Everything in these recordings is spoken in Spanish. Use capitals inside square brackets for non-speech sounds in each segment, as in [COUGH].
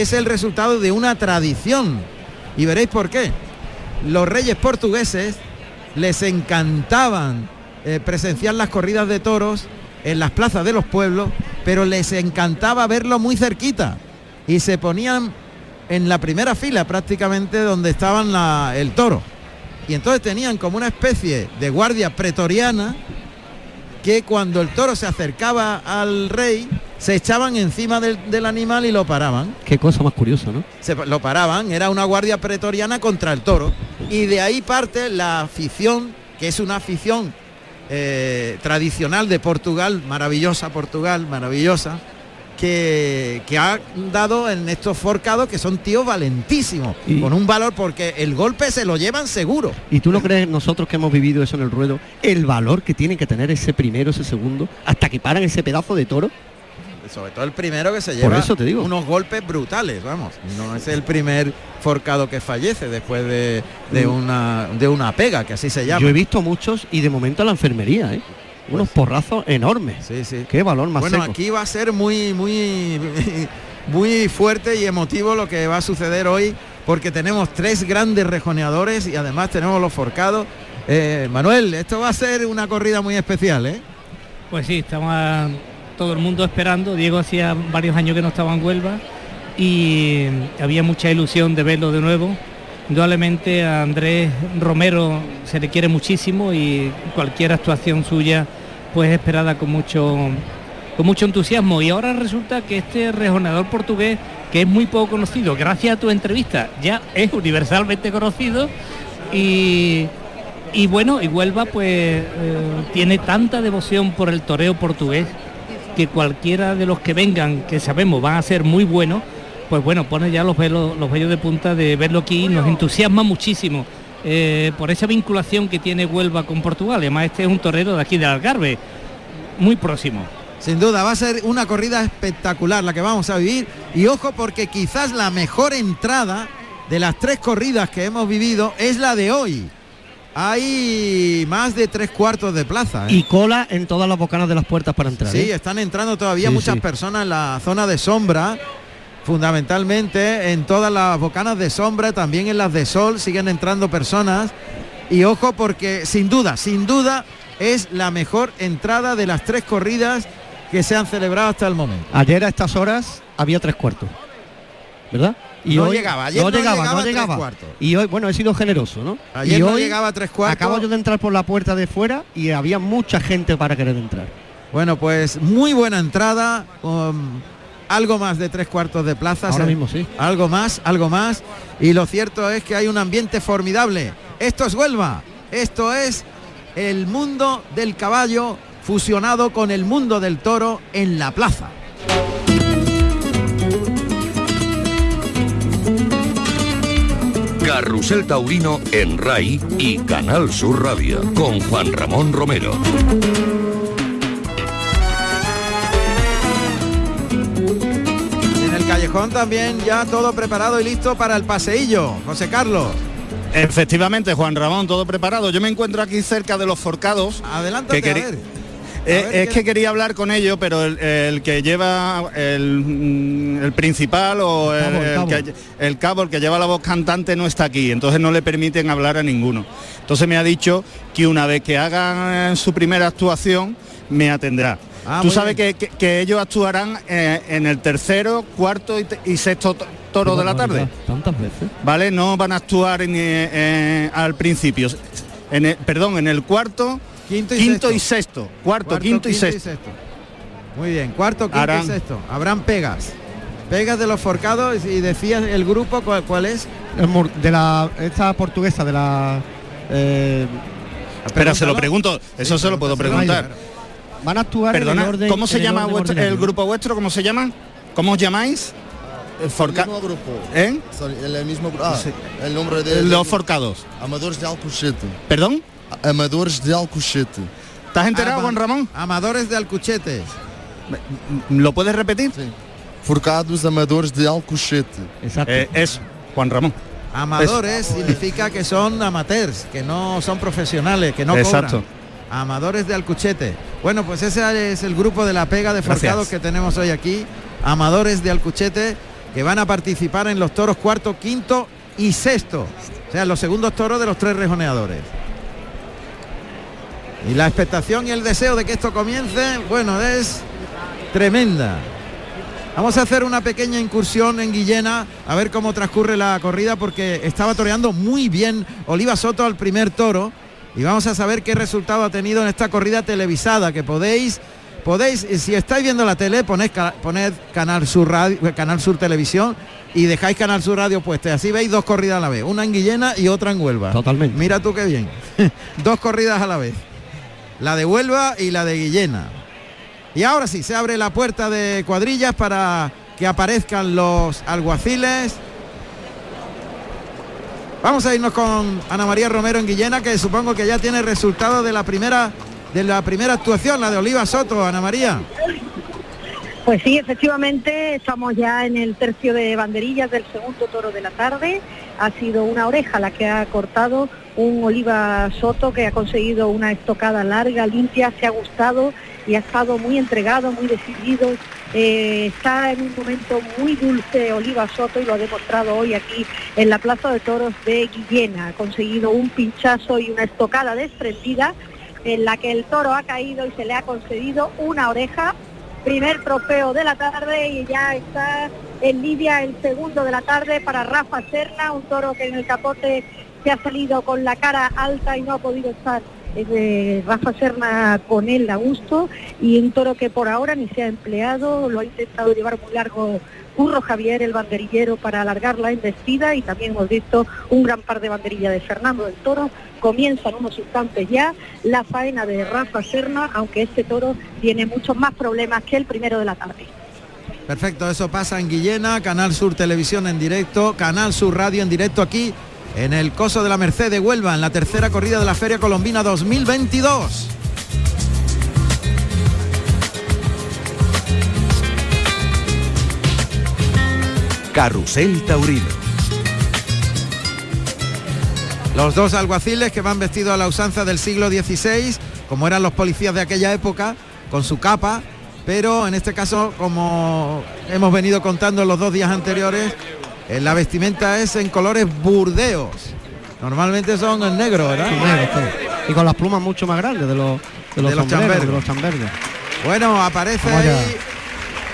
es el resultado de una tradición. Y veréis por qué. Los reyes portugueses les encantaban eh, presenciar las corridas de toros en las plazas de los pueblos, pero les encantaba verlo muy cerquita. Y se ponían en la primera fila prácticamente donde estaban el toro. Y entonces tenían como una especie de guardia pretoriana que cuando el toro se acercaba al rey, se echaban encima del, del animal y lo paraban. Qué cosa más curiosa, ¿no? Se lo paraban, era una guardia pretoriana contra el toro. Y de ahí parte la afición, que es una afición eh, tradicional de Portugal, maravillosa Portugal, maravillosa, que, que ha dado en estos forcados que son tíos valentísimos, Y- con un valor porque el golpe se lo llevan seguro. ¿Y tú no crees nosotros que hemos vivido eso en el ruedo, el valor que tiene que tener ese primero, ese segundo, hasta que paran ese pedazo de toro? Sobre todo el primero que se Por lleva eso te digo. unos golpes brutales, vamos. No es el primer forcado que fallece después de, de Mm. una de una pega, que así se llama. Yo he visto muchos y de momento a la enfermería, ¿eh? Unos porrazos enormes. Sí, sí. Qué valor más Bueno, seco. aquí va a ser muy, muy, [LAUGHS] muy fuerte y emotivo lo que va a suceder hoy, porque tenemos tres grandes rejoneadores y además tenemos los forcados. Eh, Manuel, esto va a ser una corrida muy especial, ¿eh? Pues sí, estamos a- todo el mundo esperando. Diego hacía varios años que no estaba en Huelva y había mucha ilusión de verlo de nuevo. Indudablemente a Andrés Romero se le quiere muchísimo y cualquier actuación suya pues es esperada con mucho con mucho entusiasmo y ahora resulta que este rejonador portugués que es muy poco conocido gracias a tu entrevista ya es universalmente conocido y y bueno, y Huelva pues eh, tiene tanta devoción por el toreo portugués que cualquiera de los que vengan, que sabemos van a ser muy buenos, pues bueno, pone ya los velos, los vellos de punta de verlo aquí, nos entusiasma muchísimo eh, por esa vinculación que tiene Huelva con Portugal. Además, este es un torero de aquí de Algarve, muy próximo. Sin duda, va a ser una corrida espectacular la que vamos a vivir. Y ojo porque quizás la mejor entrada de las tres corridas que hemos vivido es la de hoy. Hay más de tres cuartos de plaza. ¿eh? Y cola en todas las bocanas de las puertas para entrar. Sí, ¿eh? están entrando todavía Sí, muchas sí. personas en la zona de sombra, fundamentalmente en todas las bocanas de sombra, también en las de sol siguen entrando personas. Y ojo porque sin duda, sin duda es la mejor entrada de las tres corridas que se han celebrado hasta el momento. Ayer a estas horas había tres cuartos. ¿Verdad? No llegaba, ayer no llegaba a tres cuartos. Y hoy, bueno, he sido generoso, ¿no? Ayer y no hoy llegaba a tres cuartos. Acabo yo de entrar por la puerta de fuera y había mucha gente para querer entrar. Bueno, pues muy buena entrada, algo más de tres cuartos de plaza. Ahora mismo sí. Algo más, algo más. Y lo cierto es que hay un ambiente formidable. Esto es Huelva. Esto es el mundo del caballo fusionado con el mundo del toro en la plaza. Carrusel Taurino en RAI y Canal Sur Radio con Juan Ramón Romero. En el callejón también ya todo preparado y listo para el paseillo. José Carlos. Efectivamente, Juan Ramón, todo preparado. Yo me encuentro aquí cerca de los forcados. Adelántate Que a queri- ver. Eh, es ¿qué- que quería hablar con ellos, pero el, el que lleva el, mm, el principal o el, cabo, el el cabo. que- el cabo, el que lleva la voz cantante no está aquí, entonces no le permiten hablar a ninguno. Entonces me ha dicho que una vez que hagan eh, su primera actuación me atendrá. Ah, Tú sabes que, que- que ellos actuarán eh, en el tercero, cuarto y, sexto to- toro de la tarde. Tantas veces. ¿vale? No van a actuar en, eh, al principio. En el- perdón, en el cuarto, Quinto y quinto sexto. y sexto. Cuarto, quinto, y sexto. Muy bien, cuarto, quinto Harán- y sexto. Habrán pegas. Pegas de los forcados y decías el grupo cuál, cuál es. El De la esta portuguesa de la eh, Espera, se lo pregunto. Eso se lo puedo preguntar. van a actuar en Perdona, el orden ¿cómo se en el llama orden vuestro- el grupo vuestro? ¿Cómo se llama? ¿Cómo os llamáis? El forca- grupo. ¿Eh? el mismo grupo. Ah, Sí. el nombre de Los forcados. Amadores de Alcochete. ¿Perdón? Amadores de Alcochete. ¿Estás enterado, Ama- Juan Ramón? Amadores de Alcuchetes. ¿Lo puedes repetir? Sí. Forcados Amadores de Alcochete. Exacto. Eh, eso, Juan Ramón. Amadores significa que son amateurs, que no son profesionales, que no Exacto. cobran. Amadores de Alcuchete. Bueno, pues ese es el grupo de la pega de Gracias. forcados que tenemos hoy aquí. Amadores de Alcuchete, que van a participar en los toros cuarto, quinto y sexto. O sea, los segundos toros de los tres rejoneadores. Y la expectación y el deseo de que esto comience, bueno, es tremenda. Vamos a hacer una pequeña incursión en Guillena a ver cómo transcurre la corrida porque estaba toreando muy bien Oliva Soto al primer toro y vamos a saber qué resultado ha tenido en esta corrida televisada que podéis podéis si estáis viendo la tele poned, poned Canal Sur Radio, Canal Sur Televisión y dejáis Canal Sur Radio pueste así veis dos corridas a la vez, una en Guillena y otra en Huelva. Totalmente. Mira tú qué bien. [LAUGHS] dos corridas a la vez. La de Huelva y la de Guillena. Y ahora sí, se abre la puerta de cuadrillas para que aparezcan los alguaciles. Vamos a irnos con Ana María Romero en Guillena, que supongo que ya tiene resultado de la primera de la primera actuación, la de Oliva Soto, Ana María. Pues sí, efectivamente, estamos ya en el tercio de banderillas del segundo toro de la tarde. Ha sido una oreja la que ha cortado un Oliva Soto que ha conseguido una estocada larga, limpia, se ha gustado y ha estado muy entregado, muy decidido. Eh, está en un momento muy dulce Oliva Soto y lo ha demostrado hoy aquí en la Plaza de Toros de Guillena. Ha conseguido un pinchazo y una estocada desprendida en la que el toro ha caído y se le ha concedido una oreja primer trofeo de la tarde y ya está en Lidia el segundo de la tarde para Rafa Serna, un toro que en el capote se ha salido con la cara alta y no ha podido estar eh, Rafa Serna con él a gusto y un toro que por ahora ni se ha empleado, lo ha intentado llevar muy largo Curro Javier, el banderillero, para alargar la embestida y también hemos visto un gran par de banderillas de Fernando del Toro. Comienzan unos instantes ya la faena de Rafa Serna, aunque este toro tiene muchos más problemas que el primero de la tarde. Perfecto, eso pasa en Guillena, Canal Sur Televisión en directo, Canal Sur Radio en directo aquí en el Coso de la Merced de Huelva, en la tercera corrida de la Feria Colombina 2022. Carrusel Taurino. Los dos alguaciles que van vestidos a la usanza del siglo XVI, como eran los policías de aquella época, con su capa, pero en este caso, como hemos venido contando los dos días anteriores, eh, la vestimenta es en colores burdeos. Normalmente son en negro, ¿verdad? Sí, negro, todo. Y con las plumas mucho más grandes de los de los, De los los. Bueno, aparece ahí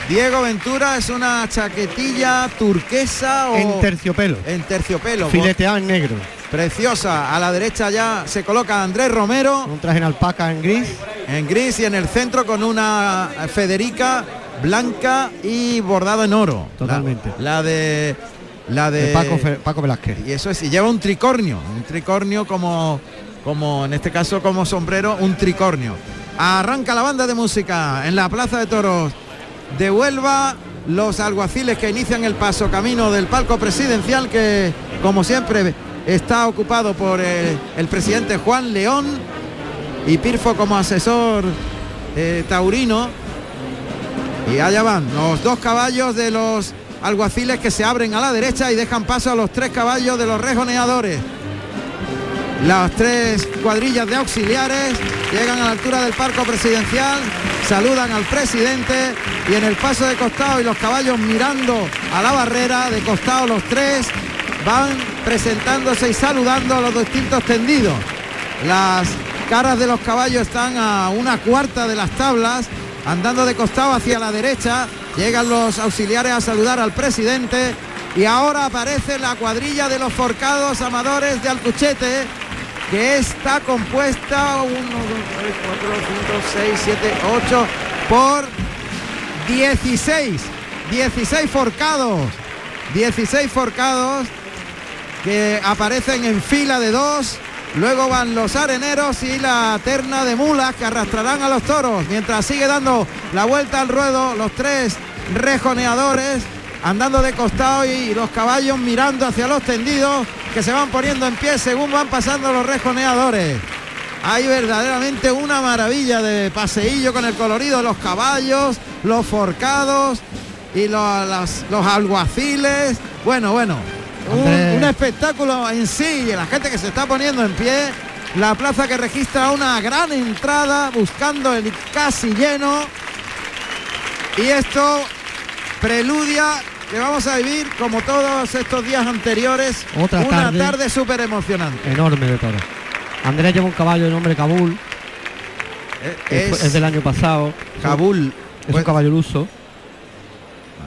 Diego Ventura, es una chaquetilla turquesa o En terciopelo. en terciopelo. Fileteado en negro. Preciosa. A la derecha ya se coloca Andrés Romero. Un traje en alpaca en gris. en gris y en el centro con una Federica blanca y bordada en oro. Totalmente. La, la de la de, De Paco, Fe- Paco Velázquez. y eso es y lleva un tricornio, un tricornio como como en este caso como sombrero, un tricornio. Arranca la banda de música en la Plaza de Toros de Huelva. Los alguaciles que inician el paso camino del palco presidencial que, como siempre, está ocupado por eh, el presidente Juan León y Pirfo como asesor eh, taurino. Y allá van los dos caballos de los alguaciles que se abren a la derecha y dejan paso a los tres caballos de los rejoneadores. Las tres cuadrillas de auxiliares llegan a la altura del palco presidencial, saludan al presidente y en el paso de costado y los caballos mirando a la barrera de costado los tres van presentándose y saludando a los distintos tendidos. Las caras de los caballos están a una cuarta de las tablas, andando de costado hacia la derecha. Llegan los auxiliares a saludar al presidente y ahora aparece la cuadrilla de los forcados amadores de Alcuchete, que está compuesta 1, 2, 3, 4, 5, 6, 7, 8 por 16. 16 forcados. 16 forcados que aparecen en fila de dos. Luego van los areneros y la terna de mulas que arrastrarán a los toros. Mientras sigue dando la vuelta al ruedo los tres rejoneadores andando de costado y los caballos mirando hacia los tendidos que se van poniendo en pie según van pasando los rejoneadores. Hay verdaderamente una maravilla de paseillo con el colorido de los caballos, los forcados y lo- las- los alguaciles. Bueno, bueno, un, espectáculo en sí, y la gente que se está poniendo en pie. La plaza que registra una gran entrada buscando el casi lleno. Y esto preludia que vamos a vivir como todos estos días anteriores Otra una tarde. tarde súper emocionante. Enorme de toro. Andrés lleva un caballo de nombre Kabul, Eh, Es, es, del año pasado. Kabul. Es Pues, un caballo luso.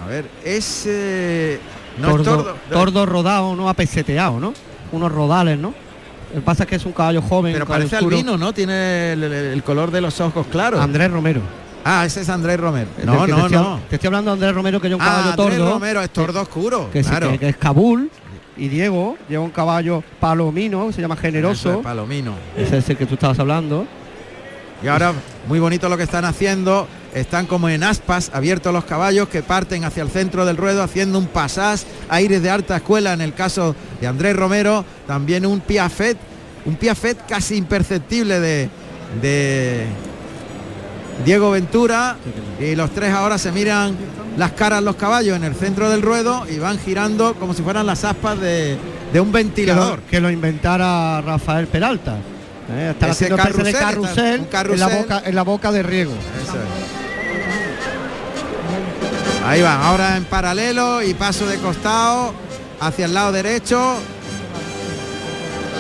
a ver, es eh, no tordo, tordo, tordo rodado, no apeseteado, ¿no? Unos rodales, ¿no? Lo que pasa es que es un caballo joven, pero caballo parece oscuro. albino, ¿no? Tiene el, el- el color de los ojos claros. Andrés Romero. ah, ese es Andrés Romero. Del No, no, estoy, no. Te estoy hablando de Andrés Romero, que lleva un Ah, caballo Andrés tordo. Romero es tordo oscuro. que, claro. que- que es Kabul. Y Diego lleva un caballo palomino, que se llama Eso Generoso. es palomino. Ese es el que tú estabas hablando. Y ahora, muy bonito lo que están haciendo. Están como en aspas, abiertos los caballos que parten hacia el centro del ruedo, haciendo un pasás, aires de alta escuela en el caso de Andrés Romero. También un piafet, un piafet casi imperceptible de, de Diego Ventura. Y los tres ahora se miran las caras los caballos en el centro del ruedo y van girando como si fueran las aspas de, de un Que ventilador. lo, que lo inventara Rafael Peralta. Eh, están Ese haciendo de carrusel, está-. En, la boca, en la boca de riego. Eso es. Ahí van, ahora en paralelo y paso de costado hacia el lado derecho.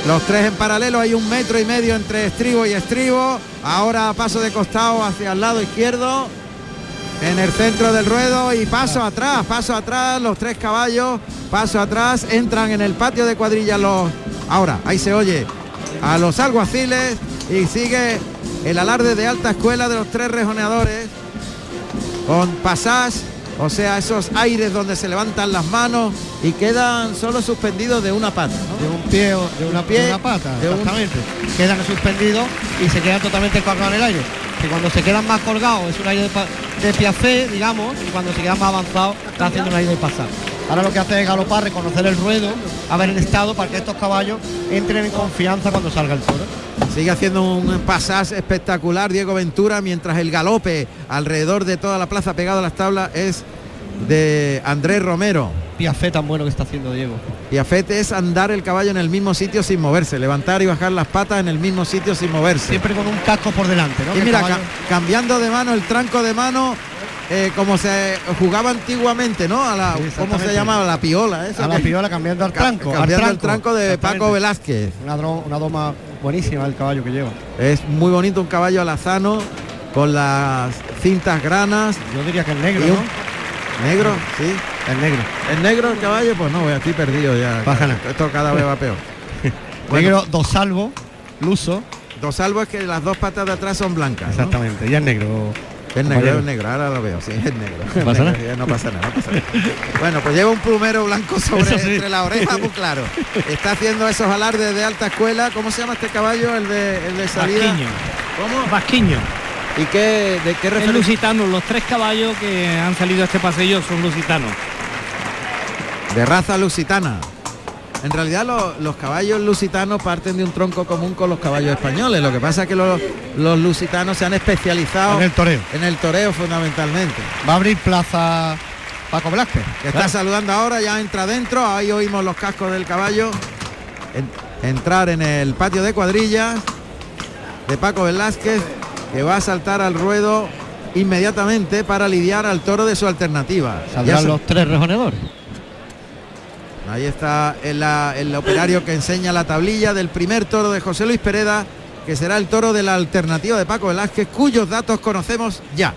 Los tres en paralelo, hay un metro y medio entre estribo y estribo. Ahora paso de costado hacia el lado izquierdo. En el centro del ruedo y paso atrás, paso atrás, los tres caballos, paso atrás, entran en el patio de cuadrilla los... Ahora, ahí se oye a los alguaciles y sigue el alarde de alta escuela de los tres rejoneadores con pasás, o sea, esos aires donde se levantan las manos y quedan solo suspendidos de una pata. ¿no? De un pie o de una, pie, de una pata, de un-. Quedan suspendidos y se quedan totalmente colgados en el aire. Que cuando se quedan más colgados es un aire de, de piafé, digamos, y cuando se quedan más avanzados está haciendo un aire de pasar. Ahora lo que hace es galopar, reconocer el ruedo, a ver el estado para que estos caballos entren en confianza cuando salga el toro. Sigue haciendo un pasás espectacular Diego Ventura mientras el galope alrededor de toda la plaza pegado a las tablas es de Andrés Romero. Piafé tan bueno que está haciendo Diego. Afete es andar el caballo en el mismo sitio sin moverse, levantar y bajar las patas en el mismo sitio sin moverse. Siempre con un casco por delante, ¿no? Y mira, caballo- ca- cambiando de mano el tranco de mano, eh, como se jugaba antiguamente, ¿no? A la, Sí, ¿Cómo se llamaba? La piola, eso. a la piola cambiando al ca- tranco. al cambiando el tranco de. Paco Velázquez. Una, una doma buenísima el caballo que lleva. Es muy bonito un caballo alazano con las cintas granas. Yo diría que el negro, un- ¿no? Negro, sí. El negro. ¿Es negro el caballo? Pues no, voy estoy perdido ya. Baja nada. Esto cada vez va peor. [LAUGHS] Bueno. Negro dos salvo, luso. Dos salvos es que las dos patas de atrás son blancas. ¿no? Exactamente, ya es negro. Es negro, es negro, ahora lo veo, sí, es negro. ¿No [LAUGHS] pasa Negro, ya No pasa nada, no pasa nada. Bueno, pues lleva un plumero blanco sobre sí. entre la oreja, muy claro. Está haciendo esos alardes de alta escuela. ¿Cómo se llama este caballo? El de, el de salida. Vasquiño. ¿Cómo? Vasquiño. ¿Y qué, de qué Es referencia? lusitano, los tres caballos que han salido a este paseo son lusitanos. De raza lusitana. En realidad lo- los caballos lusitanos parten de un tronco común con los caballos españoles. Lo que pasa es que los, los lusitanos se han especializado En el toreo. en el toreo fundamentalmente. Va a abrir plaza Paco Velázquez. que está saludando ahora, ya entra dentro, ahí oímos los cascos del caballo en- entrar en el patio de cuadrillas de Paco Velázquez, que va a saltar al ruedo inmediatamente para lidiar al toro de su alternativa. Saldrán sa- los tres rejonedores. Ahí está el, operario que enseña la tablilla del primer toro de José Luis Pereda, que será el toro de la alternativa de Paco Velázquez, cuyos datos conocemos ya.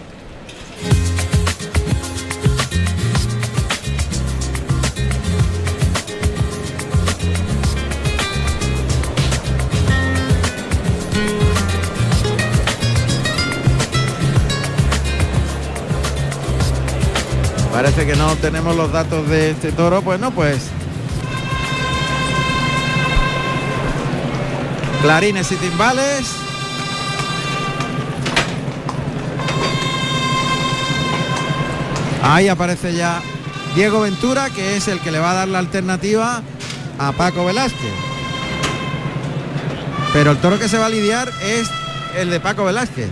Parece que no tenemos los datos de este toro, pues no, pues. Clarines y timbales. Ahí aparece ya Diego Ventura, que es el que le va a dar la alternativa a Paco Velázquez. Pero el toro que se va a lidiar es el de Paco Velázquez.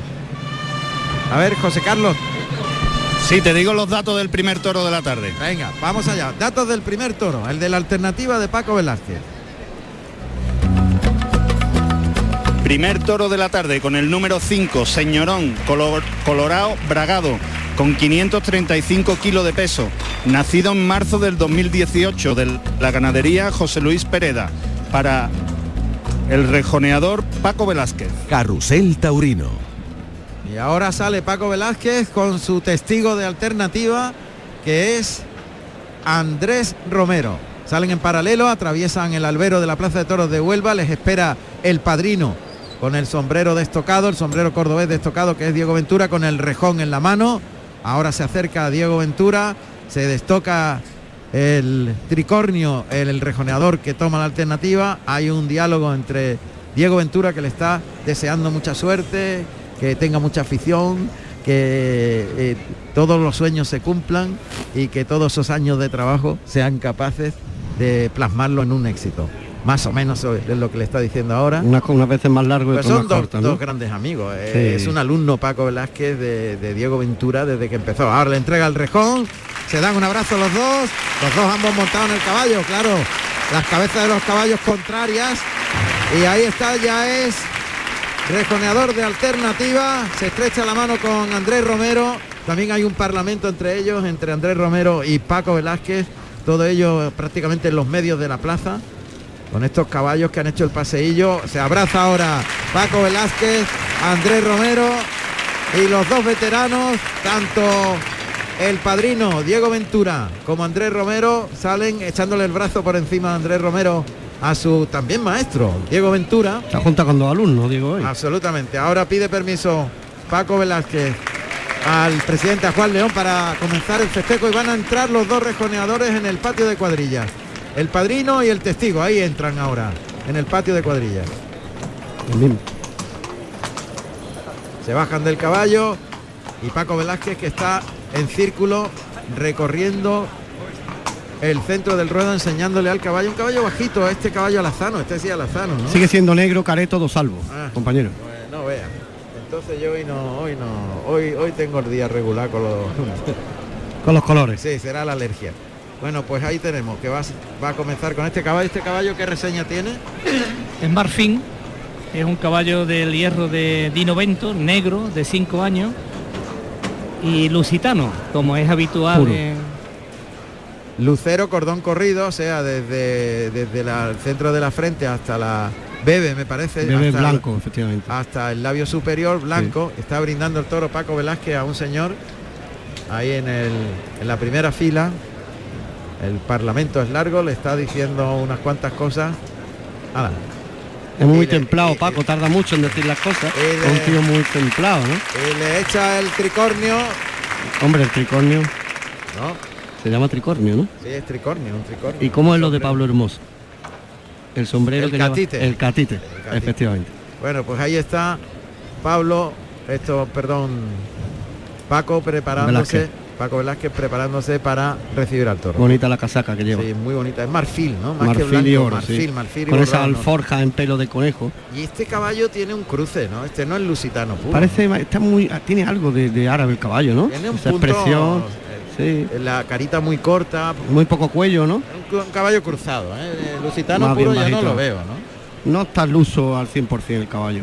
A ver, José Carlos, Sí, te digo los datos del primer toro de la tarde. Venga, vamos allá. Datos del primer toro, el de la alternativa de Paco Velázquez. Primer toro de la tarde con el número 5, Señorón, color- Colorado Bragado, con 535 kilos de peso, nacido en marzo del 2018 de la ganadería José Luis Pereda, para el rejoneador Paco Velázquez. Carrusel Taurino. Y ahora sale Paco Velázquez con su testigo de alternativa, que es Andrés Romero. Salen en paralelo, atraviesan el albero de la Plaza de Toros de Huelva, les espera el padrino con el sombrero destocado, el sombrero cordobés destocado que es Diego Ventura con el rejón en la mano. Ahora se acerca a Diego Ventura, se destoca el tricornio, el, el rejoneador que toma la alternativa. Hay un diálogo entre Diego Ventura que le está deseando mucha suerte, que tenga mucha afición, que eh, todos los sueños se cumplan y que todos esos años de trabajo sean capaces de plasmarlo en un éxito. Más o menos es lo que le está diciendo ahora. Unas, unas veces más largo y Pues son más dos, dos grandes amigos. eh, Sí. Es un alumno Paco Velázquez de, de Diego Ventura desde que empezó. Ahora le entrega el rejón, se dan un abrazo los dos, los dos ambos montados en el caballo, claro, las cabezas de los caballos contrarias. Y ahí está, ya es rejoneador de alternativa, se estrecha la mano con Andrés Romero. También hay un parlamento entre ellos, entre Andrés Romero y Paco Velázquez, todo ello prácticamente en los medios de la plaza con estos caballos que han hecho el paseillo. Se abraza ahora Paco Velázquez, Andrés Romero y los dos veteranos, tanto el padrino Diego Ventura como Andrés Romero, salen echándole el brazo por encima de Andrés Romero a su también maestro, Diego Ventura. Se junta con dos alumnos, digo hoy. Absolutamente. Ahora pide permiso Paco Velázquez al presidente a Juan León para comenzar el festejo y van a entrar los dos rejoneadores en el patio de cuadrillas. El padrino y el testigo, ahí entran ahora, en el patio de mismo. Se bajan del caballo y Paco Velázquez que está en círculo recorriendo el centro del ruedo enseñándole al caballo, un caballo bajito, este caballo alazano, este sí alazano, ¿no? Sigue siendo negro, careto, dos salvo, Ah. compañero. Pues no vea. Entonces yo hoy no, hoy no, hoy, hoy tengo el día regular con los. [LAUGHS] Con los colores. sí, será la alergia. Bueno, pues ahí tenemos que va, a- va a comenzar con este caballo. Este caballo, ¿qué reseña tiene? Es Marfín, es un caballo del hierro de Dino Vento, negro, de 5 años, y lusitano, como es habitual Puro. en, Lucero, cordón corrido, o sea, desde, desde la- el centro de la frente hasta la bebe, me parece. Bebé hasta blanco, efectivamente. hasta el labio superior blanco. Está brindando el toro Paco Velázquez a un señor ahí en, el, en la primera fila. El parlamento es largo, le está diciendo unas cuantas cosas. Ala, Es muy le- templado, y- Paco, tarda mucho en decir las cosas. Es un tío muy templado, ¿no? y le echa el tricornio. Hombre, el tricornio. No, Se llama tricornio, ¿no? sí, es tricornio, un tricornio. ¿Y cómo es lo de. Pablo Hermoso? El sombrero El que lleva- catite. El catite, catite. efectivamente. Bueno, pues ahí está Pablo, esto, perdón, Paco preparándose, Velázquez. Paco Velázquez preparándose para recibir al toro. Bonita la casaca que lleva. Sí, muy bonita, es marfil, ¿no? Más que marfil blanco, y oro, marfil, sí. marfil y Con esa alforja en pelo de conejo. Y este caballo tiene un cruce, ¿no? Este no es lusitano puro. Parece, está muy, tiene algo de, de árabe el caballo, ¿no? Tiene un Esa punto, expresión. Sí. la carita muy corta, Muy poco cuello, ¿no? un, caballo cruzado, ¿eh? Lusitano Más puro yo no lo veo, ¿no? No está al uso al 100% el caballo.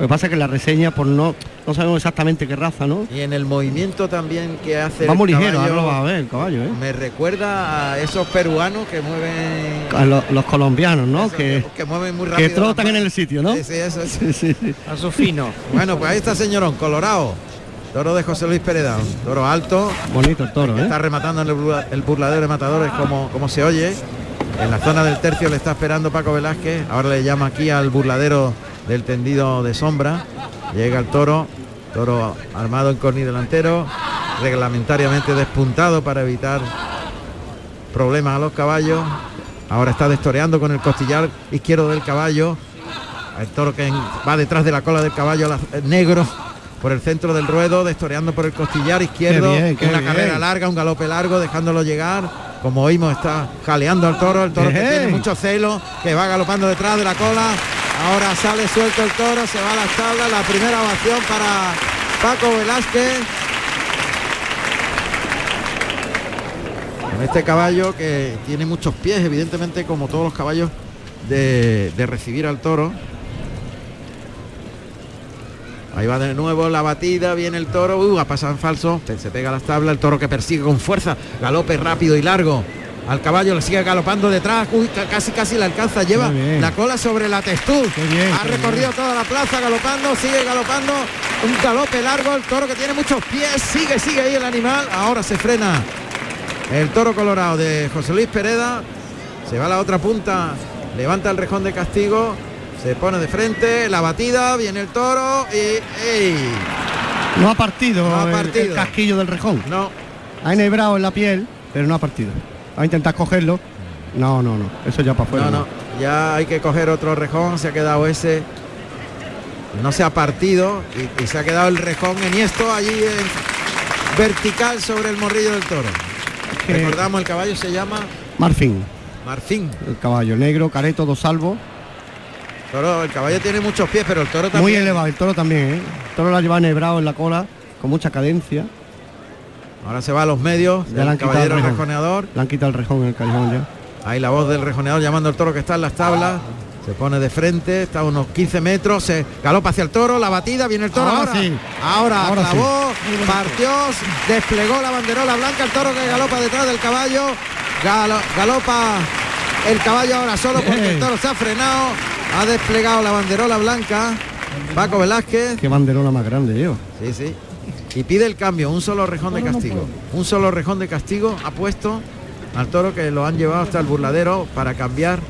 Lo que pasa es que la reseña, por no, no sabemos exactamente qué raza, ¿no? Y en el movimiento también que hace Va muy el ligero, caballo, ahora lo va a ver el caballo, ¿eh? me recuerda a esos peruanos que mueven A lo- los colombianos, ¿no? Que, que mueven muy rápido que trotan en el sitio, ¿no? Sí, sí, eso es. Sí, sí, sí. a su fino. Bueno, pues ahí está señorón, Colorado. Toro de José Luis Pereda, un toro alto, Bonito el toro, ¿eh? está rematando en el, burla- el burladero de matadores como, como se oye. En la zona del tercio le está esperando Paco Velázquez. Ahora le llama aquí al burladero del tendido de sombra. Llega el toro, toro armado en corni delantero, reglamentariamente despuntado para evitar problemas a los caballos. Ahora está destoreando con el costillar izquierdo del caballo. El toro que va detrás de la cola del caballo negro por el centro del ruedo, destoreando por el costillar izquierdo. Qué bien, qué una bien. carrera larga, un galope largo, dejándolo llegar. Como oímos, está jaleando al toro, el toro que tiene mucho celo, que va galopando detrás de la cola. Ahora sale suelto el toro, se va a las tablas. La primera ovación para Paco Velázquez. Con este caballo que tiene muchos pies, evidentemente como todos los caballos de, recibir al toro. Ahí va de nuevo la batida, viene el toro, uh, ha pasado en falso, se pega a las tablas, el toro que persigue con fuerza, galope rápido y largo. Al caballo le sigue galopando detrás, uy, casi casi le alcanza, lleva la cola sobre la testuz. Bien, ha recorrido toda la plaza galopando, sigue galopando, un galope largo, el toro que tiene muchos pies, sigue, sigue ahí el animal, ahora se frena el toro colorado de José Luis Pereda, se va a la otra punta, levanta el rejón de castigo, se pone de frente, la batida, viene el toro y ¡ey! No ha partido, No ha. El, casquillo del rejón. No, Ha enhebrado en la piel, pero no ha partido. A intentar cogerlo. No, no, no. Eso ya para afuera. no, no, ya hay que coger otro rejón, se ha quedado ese, no se ha partido y, y se ha quedado el rejón eniesto allí en vertical sobre el morrillo del toro. Recordamos, el caballo se llama Marfín, Marfín. el caballo negro, careto, dos salvos. Toro, el caballo tiene muchos pies, pero el toro también. Muy elevado, el toro también, ¿eh? El toro lo ha llevado enhebrado en la cola, con mucha cadencia. Ahora se va a los medios, Ya le el han caballero el rejoneador. Le han quitado el rejón en el callejón ya. Ahí la voz del rejoneador llamando al toro que está en las tablas. Se pone de frente, está a unos 15 metros, se galopa hacia el toro, la batida, viene el toro. Ahora Ahora, sí. ahora, Ahora sí. clavó, partió, desplegó la banderola blanca, el toro que galopa detrás del caballo. Galo- galopa el caballo ahora solo porque el toro se ha frenado. Ha desplegado la banderola blanca. Paco Velázquez. Qué banderola más grande lleva. Sí, sí. Y pide el cambio, un solo rejón de castigo. Un solo rejón de castigo ha puesto al toro que lo han llevado hasta el burladero para cambiar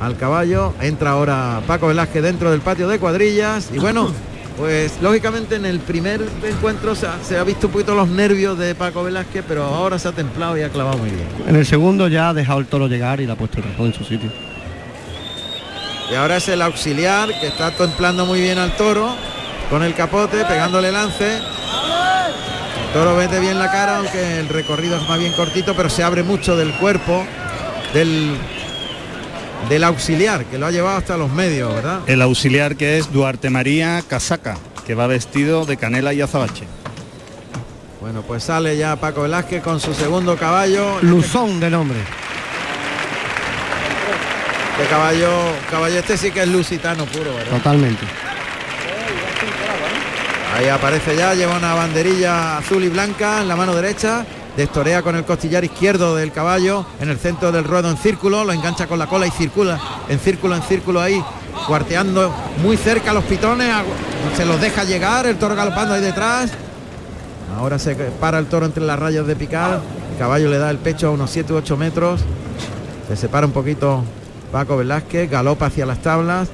al caballo. Entra ahora Paco Velázquez dentro del patio de cuadrillas. Y bueno, [LAUGHS] pues lógicamente en el primer encuentro se ha, se ha visto un poquito los nervios de Paco Velázquez, pero ahora se ha templado y ha clavado muy bien. En el segundo ya ha dejado el toro llegar y le ha puesto el rejón en su sitio. Y ahora es el auxiliar que está templando muy bien al toro con el capote, pegándole lance. El toro mete bien la cara, aunque el recorrido es más bien cortito, pero se abre mucho del cuerpo del, del auxiliar, que lo ha llevado hasta los medios, ¿verdad? El auxiliar que es Duarte María Casaca, que va vestido de canela y azabache. Bueno, pues sale ya Paco Velázquez con su segundo caballo. Luzón de nombre. Este caballo, caballo este sí que es lusitano puro, ¿verdad? Totalmente. Ahí aparece ya, lleva una banderilla azul y blanca en la mano derecha, destorea con el costillar izquierdo del caballo en el centro del ruedo en círculo, lo engancha con la cola y circula en círculo, en círculo ahí, cuarteando muy cerca los pitones, se los deja llegar, el toro galopando ahí detrás. Ahora se para el toro entre las rayas de picar, el caballo le da el pecho a unos 7 u 8 metros, se separa un poquito Paco Velázquez, galopa hacia las tablas,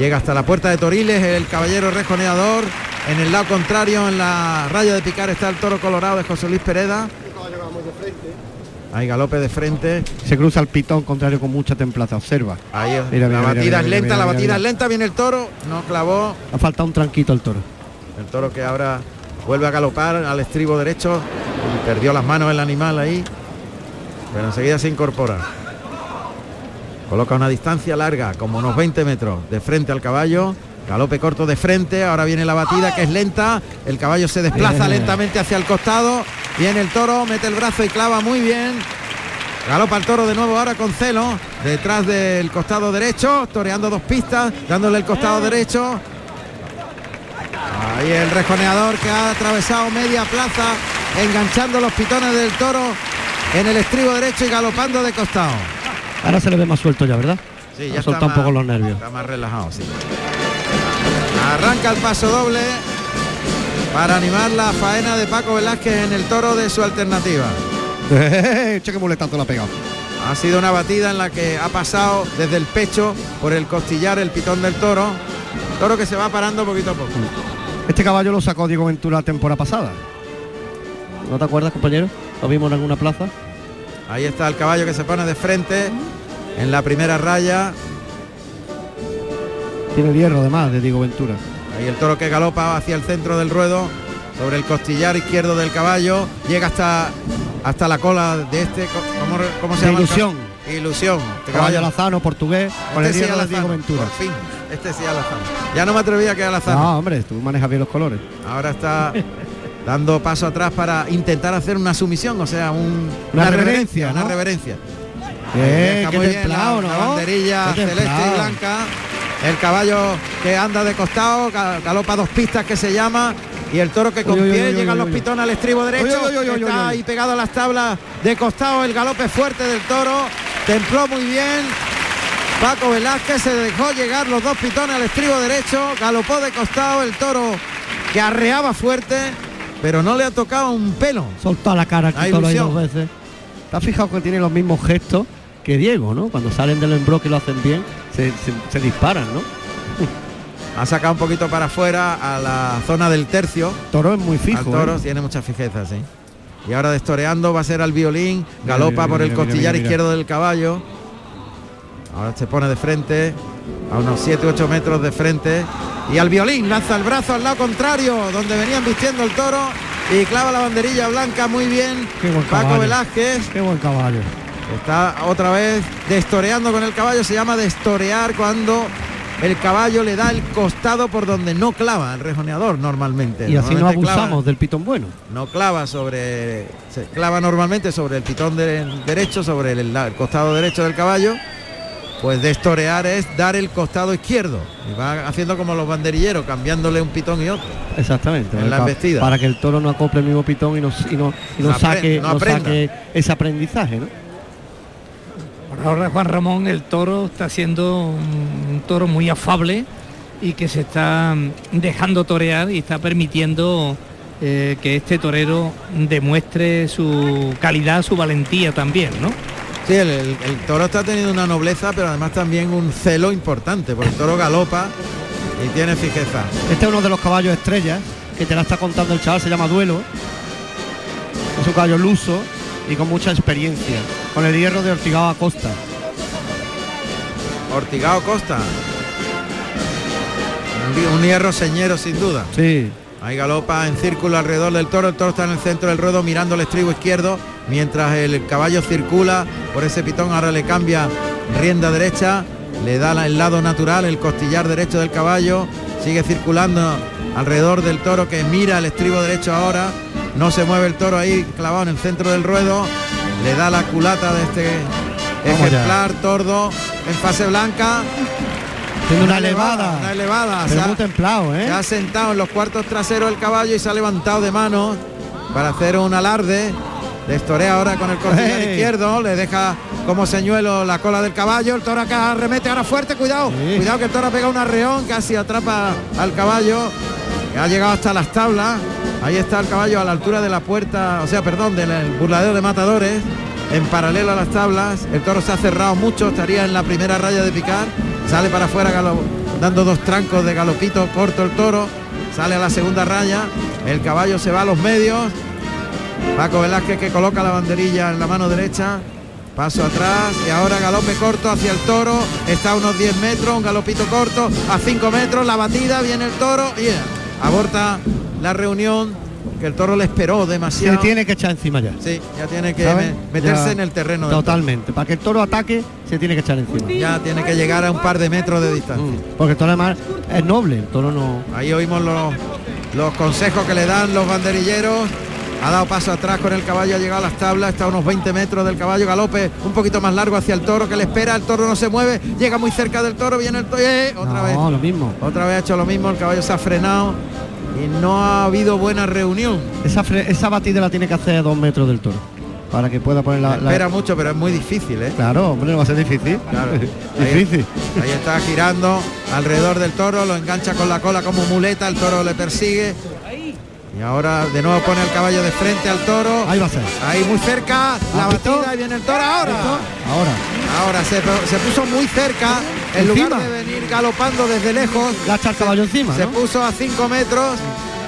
Llega hasta la puerta de Toriles el caballero rejoneador. En el lado contrario, en la raya de picar, está el toro colorado de José Luis Pereda. Hay galope de frente. Se cruza el pitón contrario con mucha templaza. Observa. Ahí es. Mira, la batida mira, es lenta, la batida es lenta. Viene el toro, no clavó. Ha faltado un tranquito al toro. El toro que ahora vuelve a galopar al estribo derecho. Y perdió las manos el animal ahí. Pero enseguida se incorpora. Coloca una distancia larga, como unos 20 metros, de frente al caballo. Galope corto de frente, ahora viene la batida que es lenta, el caballo se desplaza Bien. [LAUGHS] lentamente hacia el costado, viene el toro, mete el brazo y clava muy bien. Galopa el toro de nuevo ahora con celo, detrás del costado derecho, toreando dos pistas, dándole el costado derecho. Ahí el rejoneador que ha atravesado media plaza, enganchando los pitones del toro en el estribo derecho y galopando de costado. Ahora se le ve más suelto ya, ¿verdad? Sí, ya soltado un poco los nervios. Está más relajado, sí. Arranca el paso doble para animar la faena de Paco Velázquez en el toro de su alternativa. [LAUGHS] che, qué muletazo le ha pegado. Ha sido una batida en la que ha pasado desde el pecho por el costillar el pitón del toro. Toro que se va parando poquito a poco. Este caballo lo sacó Diego Ventura la temporada pasada. ¿No te acuerdas, compañero? Lo vimos en alguna plaza. Ahí está el caballo que se pone de frente en la primera raya. Tiene el hierro además de Diego Ventura. Ahí el toro que galopa hacia el centro del ruedo sobre el costillar izquierdo del caballo. Llega hasta, hasta la cola de este. ¿Cómo, cómo se De llama? el ilusión. Ilusión. Este Caballo caballo alazano, portugués, con el Este sí hierro de Diego Ventura. Por fin. Este sí Alazano. Ya no me atrevía a que Alazano. No, hombre, tú manejas bien los colores. Ahora está [LAUGHS] dando paso atrás para intentar hacer una sumisión, o sea, un- Una reverencia, una reverencia. Eh, qué muy bien templado, la, banderilla Qué celeste y blanca. El caballo que anda de costado, ga- galopa dos pistas que se llama. Y el toro que con Uy, pie uy, uy, llegan los pitones al estribo derecho. Está ahí pegado a las tablas de costado. El galope fuerte del toro. Templó muy bien. Paco Velázquez se dejó llegar los dos pitones al estribo derecho. Galopó de costado el toro que arreaba fuerte. Pero no le ha tocado un pelo. Soltó la cara aquí solo dos veces. ¿Te has fijado que tiene los mismos gestos que Diego, ¿no? Cuando salen del embroque y lo hacen bien, se, se- se disparan, ¿no? Ha sacado un poquito para afuera a la zona del tercio. Toro es muy fijo. al toro ¿eh? tiene mucha fijeza, sí. Y ahora destoreando va a ser al violín, galopa mira, por el mira, costillar izquierdo del caballo. Ahora se pone de frente, a unos 7-8 metros de frente. Y al violín lanza el brazo al lado contrario, donde venían vistiendo el toro. Y clava la banderilla blanca muy bien. Qué buen Paco caballo. Velázquez Qué buen caballo. está otra vez destoreando con el caballo. Se llama destorear cuando el caballo le da el costado por donde no clava el rejoneador normalmente. Y así no clava- abusamos del pitón bueno. no clava sobre se clava normalmente sobre el pitón de- derecho sobre el, el costado derecho del caballo pues destorear es dar el costado izquierdo y va haciendo como los banderilleros cambiándole un pitón y otro Exactamente. En la Pa- embestida. Para que el toro no acople el mismo pitón y no, y no, y no No apre- saque, no saque ese aprendizaje, ¿no? Por ahora Juan Ramón, el toro está siendo un, un toro muy afable y que se está mm, dejando torear y está permitiendo eh, que este torero demuestre su calidad, su valentía también, ¿no? Sí el, el- el toro está teniendo una nobleza pero además también un celo importante porque el toro galopa y tiene fijeza Este es uno de los caballos estrellas que te la está contando el chaval, se llama Duelo. Es un caballo luso y con mucha experiencia. Con el hierro de Ortigao Acosta. Ortigao Costa un, un hierro señero sin duda Sí. Ahí galopa en círculo alrededor del toro, el toro está en el centro del ruedo mirando el estribo izquierdo, mientras el caballo circula por ese pitón, ahora le cambia rienda derecha, le da el lado natural, el costillar derecho del caballo, sigue circulando alrededor del toro que mira el estribo derecho ahora, no se mueve el toro ahí clavado en el centro del ruedo, le da la culata de este ejemplar tordo en fase blanca. Tiene una elevada. Una elevada. Pero se ha- templado, ¿eh? se ha sentado en los cuartos traseros el caballo y se ha levantado de manos para hacer un alarde. Destorea ahora con el costillar ¡Ey! izquierdo, le deja como señuelo la cola del caballo, el toro acá remete ahora fuerte, cuidado, Sí. cuidado que el toro ha pegado un arreón, casi atrapa al caballo, que ha llegado hasta las tablas, ahí está el caballo a la altura de la puerta, o sea, perdón, del el burladero de matadores, en paralelo a las tablas, el toro se ha cerrado mucho, estaría en la primera raya de picar, sale para afuera dando dos trancos de galopito corto el toro, sale a la segunda raya, el caballo se va a los medios, Paco Velázquez que coloca la banderilla en la mano derecha. Paso atrás y ahora galope corto hacia el toro. Está a unos 10 metros, un galopito corto a 5 metros. La batida, viene el toro y aborta la reunión que el toro le esperó Se demasiado. tiene que echar encima ya. Sí, ya tiene que meterse Ya, en el terreno. del Totalmente. Para que el toro ataque, se tiene que echar encima. Ya tiene que llegar a un par de metros de distancia. Mm, Porque el toro además es noble, el toro no. Ahí oímos los, los consejos que le dan los banderilleros. Ha dado paso atrás con el caballo, ha llegado a las tablas, está a unos 20 metros del caballo, galope un poquito más largo hacia el toro que le espera, el toro no se mueve, llega muy cerca del toro, viene el toro, ¡eh! otra no, vez, lo mismo. otra vez ha hecho lo mismo, el caballo se ha frenado no ha habido buena reunión. Esa, batida la tiene que hacer a dos metros del toro. Para que pueda poner la. la- Espera mucho, pero es muy difícil, ¿eh? Claro, hombre, no va a ser difícil. Claro. [LAUGHS] Difícil. Ahí está girando alrededor del toro, lo engancha con la cola como muleta, el toro le persigue. Y ahora de nuevo pone el caballo de frente al toro. Ahí va a ser. Ahí muy cerca, la batida y viene el toro ahora. Ahora. Ahora se, se puso muy cerca, en lugar de venir galopando desde lejos, echa el caballo encima. se ¿no? puso a 5 metros,